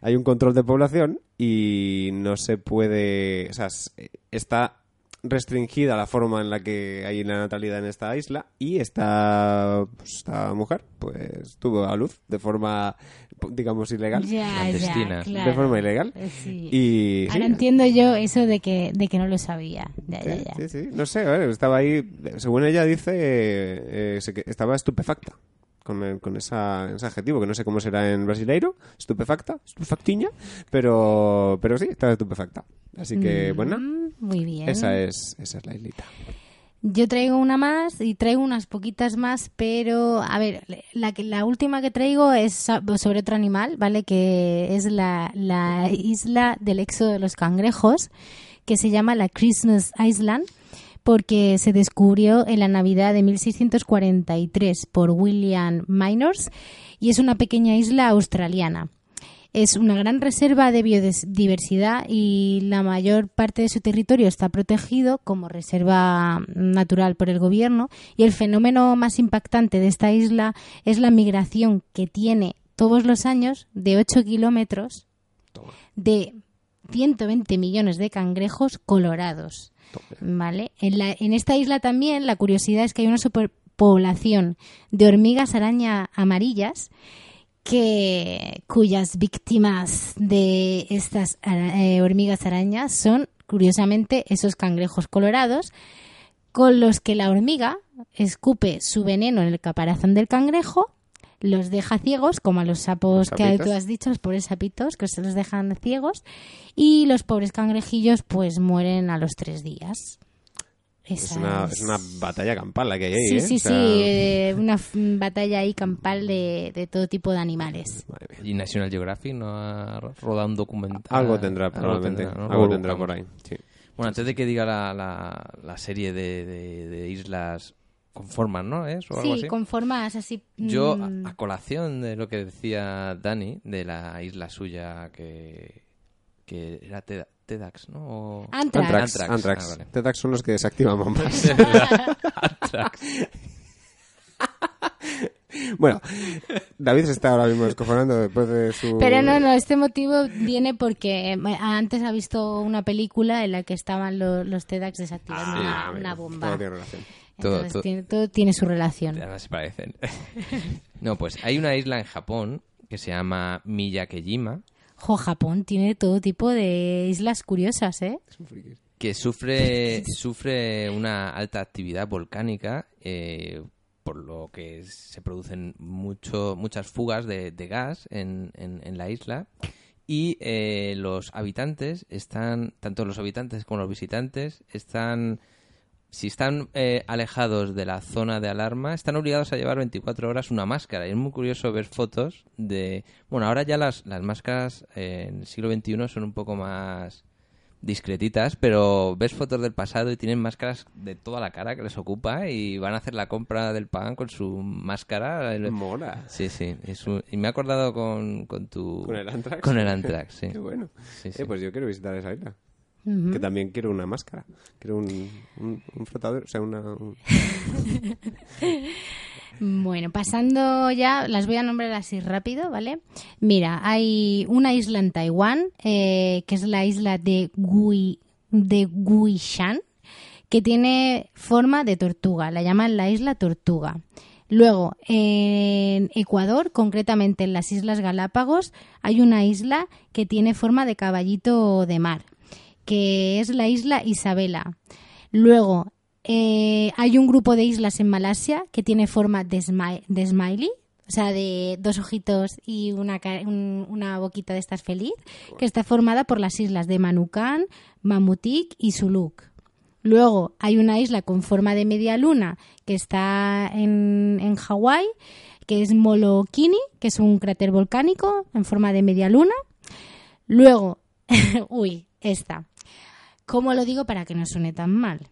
Hay un control de población y no se puede, o sea, s- está restringida la forma en la que hay la natalidad en esta isla y esta, pues, esta mujer pues tuvo a luz de forma digamos ilegal Ya, ya, Clandestina. claro. de forma ilegal Eh, sí. y Ahora sí, entiendo yo eso de que, de que no lo sabía. Ya, ya, Sí, ya. sí, sí. No sé, estaba ahí, según ella dice, eh, eh, se que- estaba estupefacta con, el- con esa, ese adjetivo, que no sé cómo será en brasileiro, estupefacta, estupefactiña, pero, pero sí, estaba estupefacta. Así que, bueno, Mm, Muy bien. esa es, esa es la islita. Yo traigo una más y traigo unas poquitas más, pero a ver, la, que, la última que traigo es so- sobre otro animal, ¿vale? Que es la, la isla del éxodo de los cangrejos, que se llama la Christmas Island, porque se descubrió en la Navidad de 1643 por William Minors y es una pequeña isla australiana. Es una gran reserva de biodiversidad y la mayor parte de su territorio está protegido como reserva natural por el gobierno. Y el fenómeno más impactante de esta isla es la migración que tiene todos los años de 8 kilómetros de 120 millones de cangrejos colorados. ¿Vale? En, la- en esta isla también la curiosidad es que hay una superpoblación de hormigas araña amarillas que cuyas víctimas de estas eh, hormigas arañas son curiosamente esos cangrejos colorados con los que la hormiga escupe su veneno en el caparazón del cangrejo los deja ciegos, como a los sapos Los que tú has dicho, los pobres sapitos, que se los dejan ciegos, y los pobres cangrejillos pues mueren a los tres días. Es una, es- es una batalla campal la que hay ahí, Sí, ¿eh? sí, O sea, sí, eh, una f- batalla ahí campal de, de todo tipo de animales. ¿Y National Geographic no ha rodado un documental? Algo tendrá, probablemente. tendrá, ¿no? Algo tendrá por ahí. Sí. Bueno, antes de que diga la, la, la serie de, de- de islas conforman, ¿no? ¿Es? O algo Sí, así. con formas así. Yo, a, mm, a colación de lo que decía Dani, de la isla suya que, que era Teda- Tedax, ¿no? O- Antrax. Antrax. Antrax, Antrax. ah, vale. Tedax son los que desactivan bombas. Antrax. Bueno, David se está ahora mismo descojonando después de su... Pero no, no, este motivo viene porque eh, antes ha visto una película en la que estaban lo- los TEDx desactivando Ah, una, amigo, una todo bomba. tiene relación. Todo- Tiene, todo tiene su relación. Además se parecen. no, pues hay una isla en Japón que se llama Miyakejima Jo, Japón tiene todo tipo de islas curiosas, ¿eh? que sufre, sufre una alta actividad volcánica, eh, por lo que se producen mucho, muchas fugas de, de gas en, en- en la isla. Y eh, los habitantes están, tanto los habitantes como los visitantes, están, si están eh, alejados de la zona de alarma, están obligados a llevar 24 horas una máscara. Y es muy curioso ver fotos de... Bueno, ahora ya las, las máscaras eh, en el siglo XXI son un poco más discretitas, pero ves fotos del pasado y tienen máscaras de toda la cara que les ocupa y van a hacer la compra del pan con su máscara. Mola. Sí, sí. es un- Y me he acordado con, con tu... ¿Con el Antrax? Con el Antrax, sí. Qué bueno. Sí, sí. Eh, pues yo quiero visitar esa isla. Que también quiero una máscara. Quiero un, un, un flotador, o sea, una... un- Bueno, pasando ya, las voy a nombrar así rápido, ¿vale? Mira, hay una isla en Taiwán, eh, que es la isla de Gui, de Guishan, que tiene forma de tortuga, la llaman la isla tortuga. Luego, en Ecuador, concretamente en las Islas Galápagos, hay una isla que tiene forma de caballito de mar, que es la isla Isabela. Luego, eh, hay un grupo de islas en Malasia que tiene forma de, smi- de smiley, o sea, de dos ojitos y una, una boquita de estas feliz, que está formada por las islas de Manukan, Mamutik y Suluk. Luego hay una isla con forma de media luna que está en, en Hawái, que es Molokini, que es un cráter volcánico en forma de media luna. Luego, uy, esta. ¿Cómo lo digo para que no suene tan mal?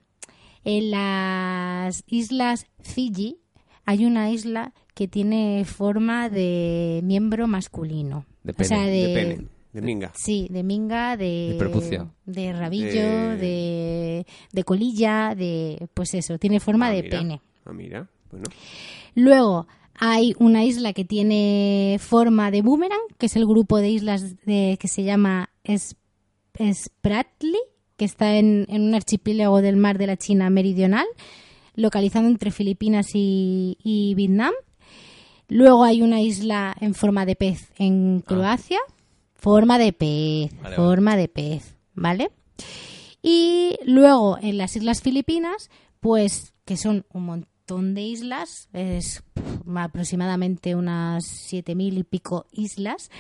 En las islas Fiji hay una isla que tiene forma de miembro masculino. De O pene. sea, de, De pene, de minga. Sí, de minga, de, De prepucio. de rabillo, De- colilla, de pues eso, tiene forma Ah, de mira. pene. Ah, mira. Bueno. Luego hay una isla que tiene forma de boomerang, que es el grupo de islas de, que se llama Spratly, que está en, en un archipiélago del mar de la China meridional, localizado entre Filipinas y, y Vietnam. Luego hay una isla en forma de pez en Croacia. Forma de pez, Vale, vale. forma de pez, ¿vale? Y luego en las Islas Filipinas, pues que son un montón de islas, es aproximadamente unas 7.000 y pico islas,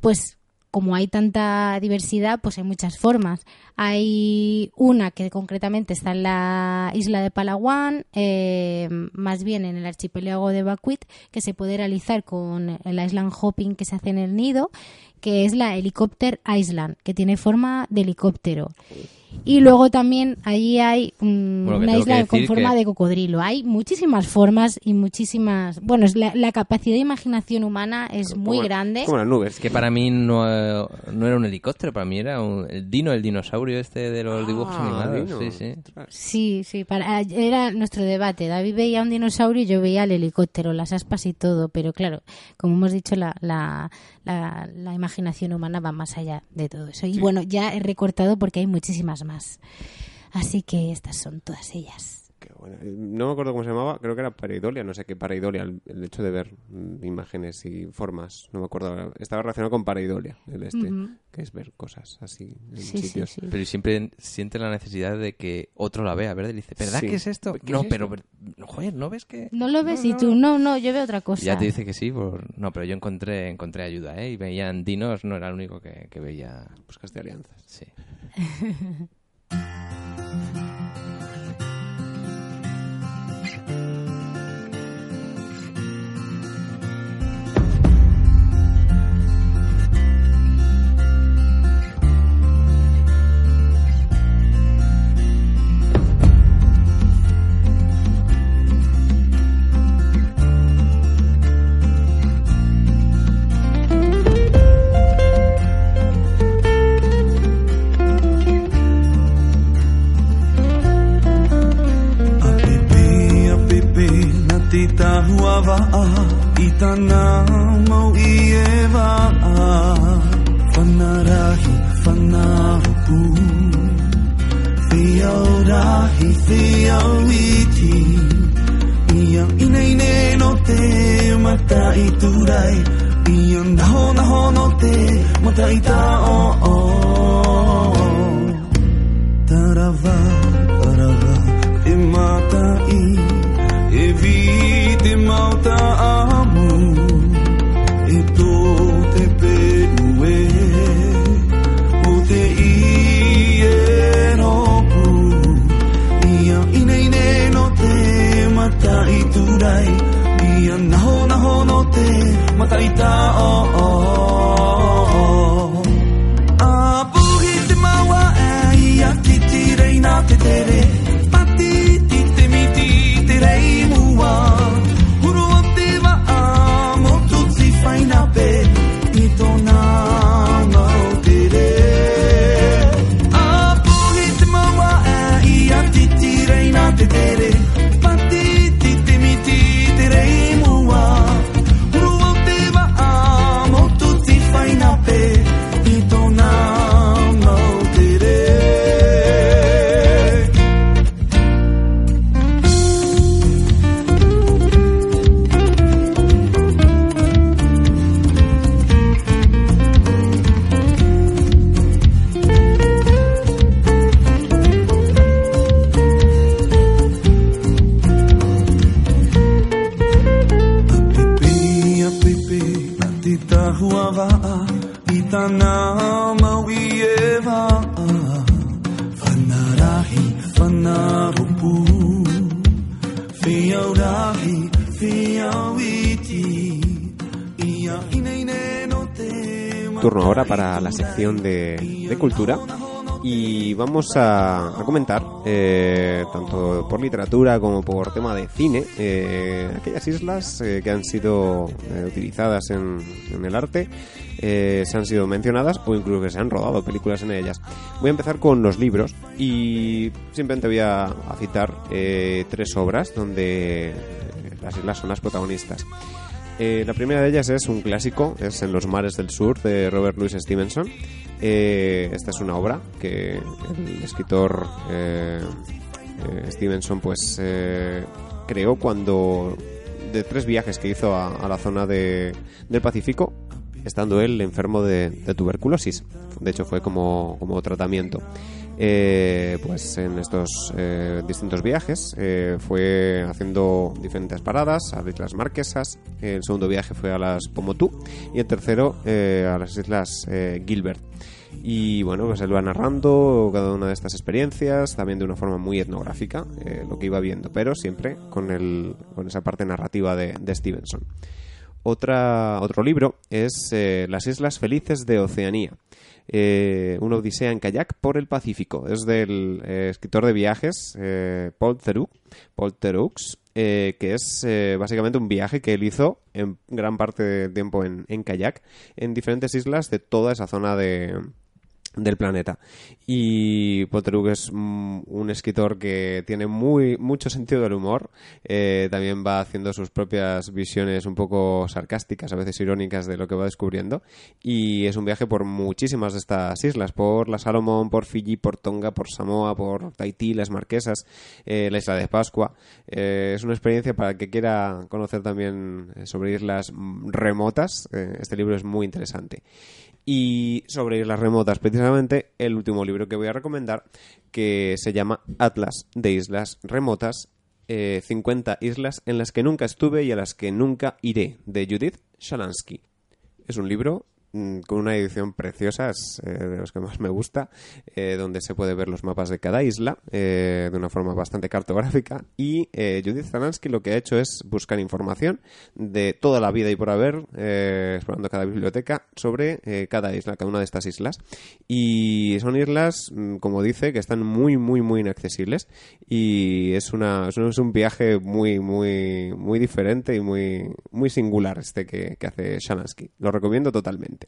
pues como hay tanta diversidad, pues hay muchas formas. Hay una que concretamente está en la isla de Palawan, eh, más bien en el archipiélago de Bacuit, que se puede realizar con el island hopping que se hace en el nido, que es la Helicopter Island, que tiene forma de helicóptero. Y luego también allí hay mm, Bueno, una isla con forma que- de cocodrilo. Hay muchísimas formas y muchísimas... Bueno, es la, la capacidad de imaginación humana es muy grande. Como las nubes. Es que para mí no, no era un helicóptero, para mí era un, el dino, el dinosaurio este de los dibujos Ah, animados. Dino. Sí, sí. Ostras. Sí, sí, para, era nuestro debate. David veía un dinosaurio y yo veía el helicóptero, las aspas y todo, pero claro, como hemos dicho, la, la, la, la imaginación humana va más allá de todo eso. Y bueno, ya he recortado porque hay muchísimas más. Así que estas son todas ellas. Eh, No me acuerdo cómo se llamaba, creo que era pareidolia, no sé qué pareidolia, el, el hecho de ver mm, imágenes y formas, no me acuerdo. Estaba relacionado con pareidolia, el este, Ujú. que es ver cosas así en Sí, sí, sitios. sí. Pero siempre siente la necesidad de que otro la vea, ¿verdad? Y dice, ¿verdad Sí. que es esto? ¿Qué no, es pero, joder, ¿no ves que...? ¿No lo ves? No, y no, tú, no. no, no, yo veo otra cosa. Ya te dice que sí, por... no, pero yo encontré encontré ayuda, ¿eh? Y veían dinos, no era el único que, que veía... Buscaste alianzas. Sí. titahu avaa itanamau ievaa fanarahi fanahupu theorahi theoiti ia inaine no te mata mataiturai ia naho naho no te mata ita o, tarawa tarawa e matai i E vite mauta amu. E tō te penue O te i e ropu. Ia ine ine no te mata i turai Turno ahora para la sección de, de cultura y vamos a, a comentar, eh, tanto por literatura como por tema de cine, eh, aquellas islas eh, que han sido eh, utilizadas en, en el arte, eh, se han sido mencionadas o incluso que se han rodado películas en ellas. Voy a empezar con los libros y simplemente voy a, a citar eh, tres obras donde las islas son las protagonistas. Eh, la primera de ellas es un clásico, es En los mares del sur de Robert Louis Stevenson. Eh, esta es una obra que el escritor eh, eh, Stevenson pues creó cuando de tres viajes que hizo a, a la zona de, del Pacífico, estando él enfermo de, de tuberculosis. De hecho fue como, como tratamiento. Eh, pues en estos eh, distintos viajes eh, fue haciendo diferentes paradas a las Islas Marquesas, el segundo viaje fue a las Pomotú y el tercero a las Islas Gilbert. Y bueno, pues él va narrando cada una de estas experiencias, también de una forma muy etnográfica, lo que iba viendo, pero siempre con, el, con esa parte narrativa de, Stevenson. Otro libro es Las Islas Felices de Oceanía. Eh, una odisea en kayak por el Pacífico. Es del eh, escritor de viajes eh, Paul Theroux, Paul Theroux eh, que es básicamente un viaje que él hizo en gran parte de tiempo en kayak en diferentes islas de toda esa zona de, del planeta. Y Potterug es mm, un escritor que tiene muy mucho sentido del humor. Eh, también va haciendo sus propias visiones un poco sarcásticas, a veces irónicas, de lo que va descubriendo. Y es un viaje por muchísimas de estas islas, por la Salomón, por Fiji, por Tonga, por Samoa, por Tahití, las Marquesas, eh, la isla de Pascua. Eh, es una experiencia para el que quiera conocer también sobre islas mm, remotas. Este libro es muy interesante. Y sobre islas remotas, precisamente, el último libro que voy a recomendar, que se llama Atlas de Islas Remotas, eh, 50 islas en las que nunca estuve y a las que nunca iré, de Judith Shalansky. Es un libro con una edición preciosa, es eh, de los que más me gusta, eh, donde se puede ver los mapas de cada isla eh, de una forma bastante cartográfica. Y eh, Judith Zalansky lo que ha hecho es buscar información de toda la vida y por haber, explorando cada biblioteca, sobre cada isla, cada una de estas islas. Y son islas, mm, como dice, que están muy, muy, muy inaccesibles. Y es, una, es un- es un viaje muy, muy, muy diferente y muy, muy singular este que, que hace Shalansky. Lo recomiendo totalmente.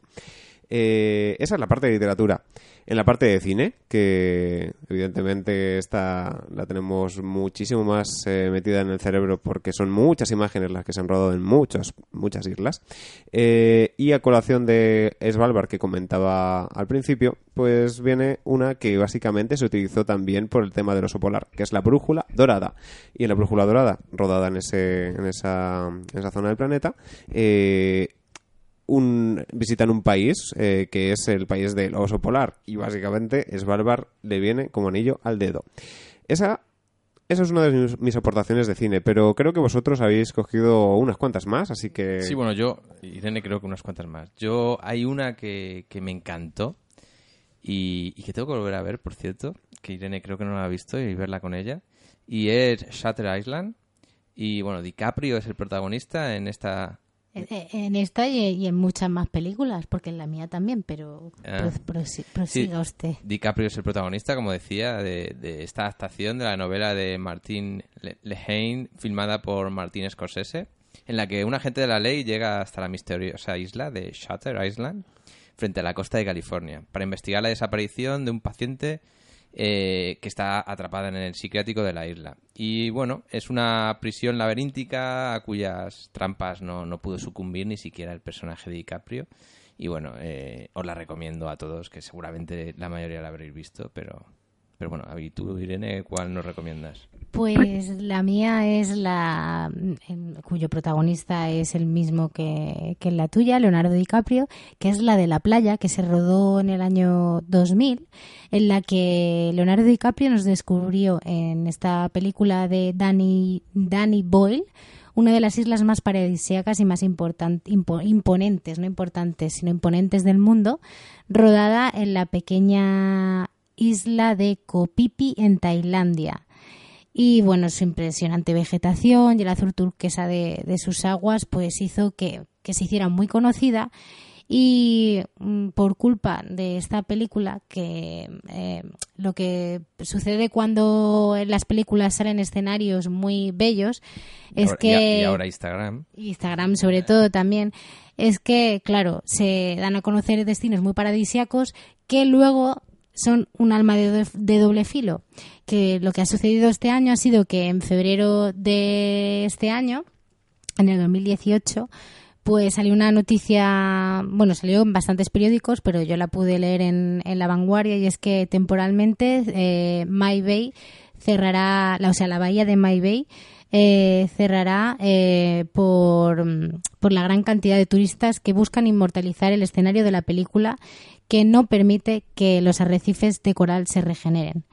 Eh, esa es la parte de literatura. En la parte de cine, que evidentemente esta la tenemos muchísimo más eh, metida en el cerebro porque son muchas imágenes las que se han rodado en muchas, muchas islas. Eh, y a colación de Svalbard que comentaba al principio, pues viene una que básicamente se utilizó también por el tema del oso polar, que es la brújula dorada. Y en la brújula dorada, rodada en, ese, en, esa, en esa zona del planeta, un, visitan un país eh, que es el país del oso polar y básicamente Svalbard le viene como anillo al dedo. Esa, esa es una de mis, aportaciones de cine, pero creo que vosotros habéis cogido unas cuantas más, así que... Sí, bueno, yo, Irene, creo que unas cuantas más. Yo, hay una que, que me encantó y, y que tengo que volver a ver, por cierto, que Irene creo que no la ha visto y verla con ella, y es Shutter Island. Y bueno, DiCaprio es el protagonista en esta En- esta y, en muchas más películas, porque en la mía también, pero Ah. pro- prosi- prosiga Sí, usted. DiCaprio es el protagonista, como decía, de, de esta adaptación de la novela de Martin Le- Lehane, filmada por Martin Scorsese, en la que un agente de la ley llega hasta la misteriosa isla de Shutter Island, frente a la costa de California, para investigar la desaparición de un paciente eh, que está atrapada en el psiquiátrico de la isla. Y bueno, es una prisión laberíntica a cuyas trampas no, no pudo sucumbir ni siquiera el personaje de DiCaprio. Y bueno, eh, os la recomiendo a todos, que seguramente la mayoría la habréis visto, pero, pero bueno, ¿y tú, Irene, cuál nos recomiendas? Pues la mía es la en- cuyo protagonista es el mismo que, que la tuya, Leonardo DiCaprio, que es la de la playa, que se rodó en el año 2000, en la que Leonardo DiCaprio nos descubrió en esta película de Danny, Danny Boyle, una de las islas más paradisíacas y más impo- imponentes, no importantes, sino imponentes del mundo, rodada en la pequeña isla de Kopipi en Tailandia. Y bueno, su impresionante vegetación y el azul turquesa de, de sus aguas pues hizo que, que se hiciera muy conocida y mm, por culpa de esta película que eh, lo que sucede cuando en las películas salen escenarios muy bellos es ahora- que y ahora Instagram. Instagram sobre todo también, es que, claro, se dan a conocer destinos muy paradisíacos que luego son un alma de, do- de doble filo. Que lo que ha sucedido este año ha sido que en febrero de este año, en el 2018, pues salió una noticia, bueno, salió en bastantes periódicos, pero yo la pude leer en, en La Vanguardia y es que temporalmente eh, Bay cerrará, la, o sea, la bahía de My Bay eh, cerrará eh, por, por la gran cantidad de turistas que buscan inmortalizar el escenario de la película que no permite que los arrecifes de coral se regeneren.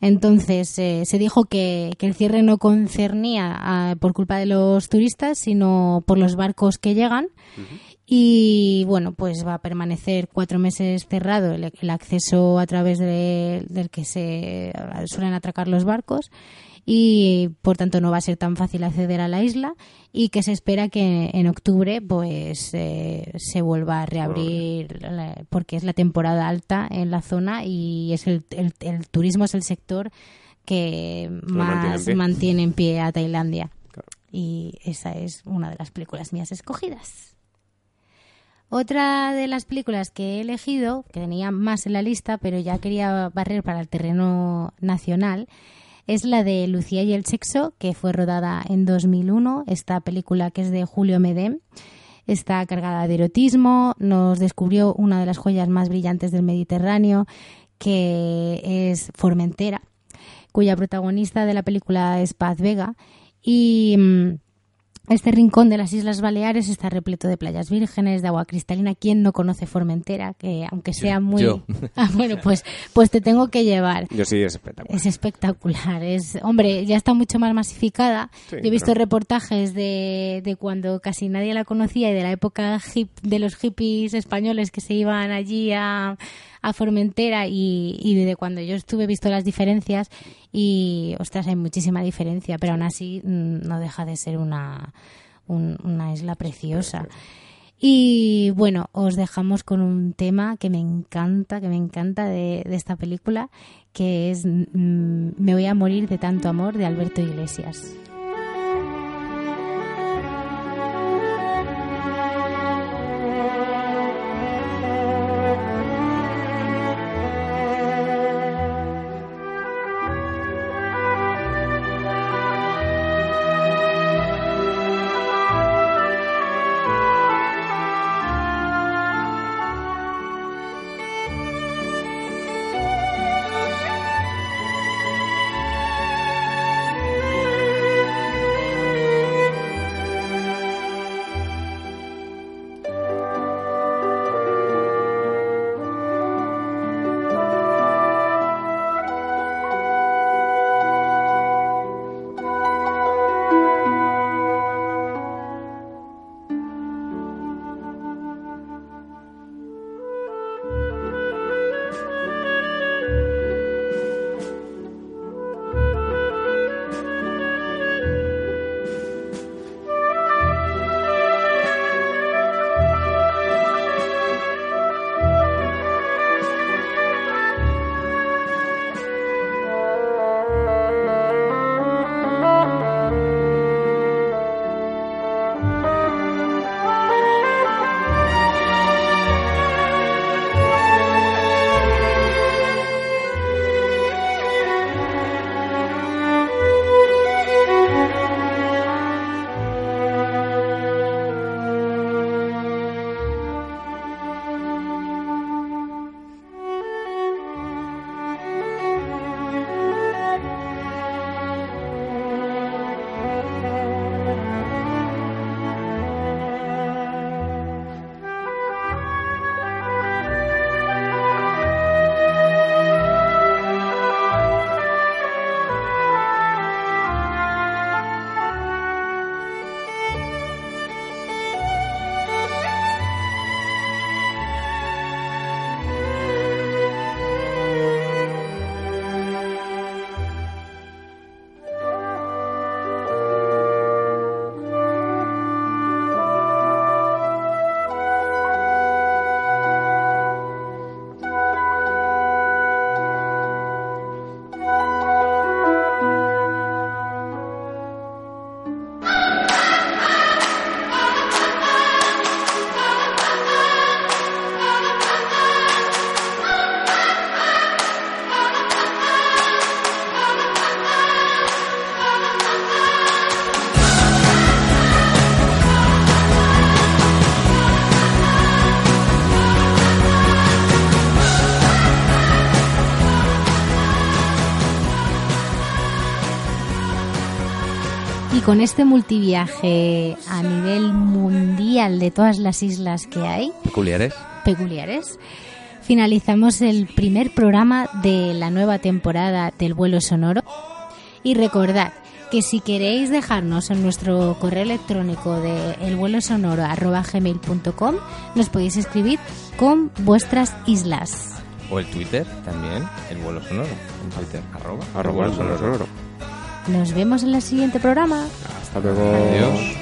Entonces eh, se dijo que, que el cierre no concernía a- por culpa de los turistas, sino por los barcos que llegan. Y bueno, pues va a permanecer cuatro meses cerrado el, el acceso a través de- del que se suelen atracar los barcos y por tanto no va a ser tan fácil acceder a la isla y que se espera que en octubre pues eh, se vuelva a reabrir la- porque es la temporada alta en la zona y es el, el- el turismo es el sector que mantiene en más mantiene en pie a Tailandia Claro. y esa es una de las películas mías escogidas. Otra de las películas que he elegido, que tenía más en la lista, pero ya quería barrer para el terreno nacional, es la de Lucía y el sexo, que fue rodada en 2001. Esta película que es de Julio Medem está cargada de erotismo, nos descubrió una de las joyas más brillantes del Mediterráneo, que es Formentera, cuya protagonista de la película es Paz Vega. Y mm, este rincón de las Islas Baleares está repleto de playas vírgenes, de agua cristalina. ¿Quién no conoce Formentera? Que aunque sea muy... yo. Ah, bueno, pues, pues te tengo que llevar. Yo sí, es espectacular. Es espectacular. Es, hombre, ya está mucho más masificada. Sí, Yo he visto pero- reportajes de, de cuando casi nadie la conocía y de la época hip, de los hippies españoles que se iban allí a, a Formentera y, y de cuando yo estuve he visto las diferencias y, ostras, hay muchísima diferencia, pero aún así mm, no deja de ser una, un- una isla preciosa. Y bueno, os dejamos con un tema que me encanta, que me encanta de, de esta película, que es mm, Me voy a morir de tanto amor de Alberto Iglesias. Con este multiviaje a nivel mundial de todas las islas que hay, Peculiares. peculiares, finalizamos el primer programa de la nueva temporada del vuelo sonoro. Y recordad que si queréis dejarnos en nuestro correo electrónico de elvuelosonoro.gmail.com nos podéis escribir con vuestras islas. O el Twitter también, el vuelo sonoro. En Twitter, arroba. Arroba el vuelo sonoro. Nos vemos en el siguiente programa. Hasta luego. Adiós.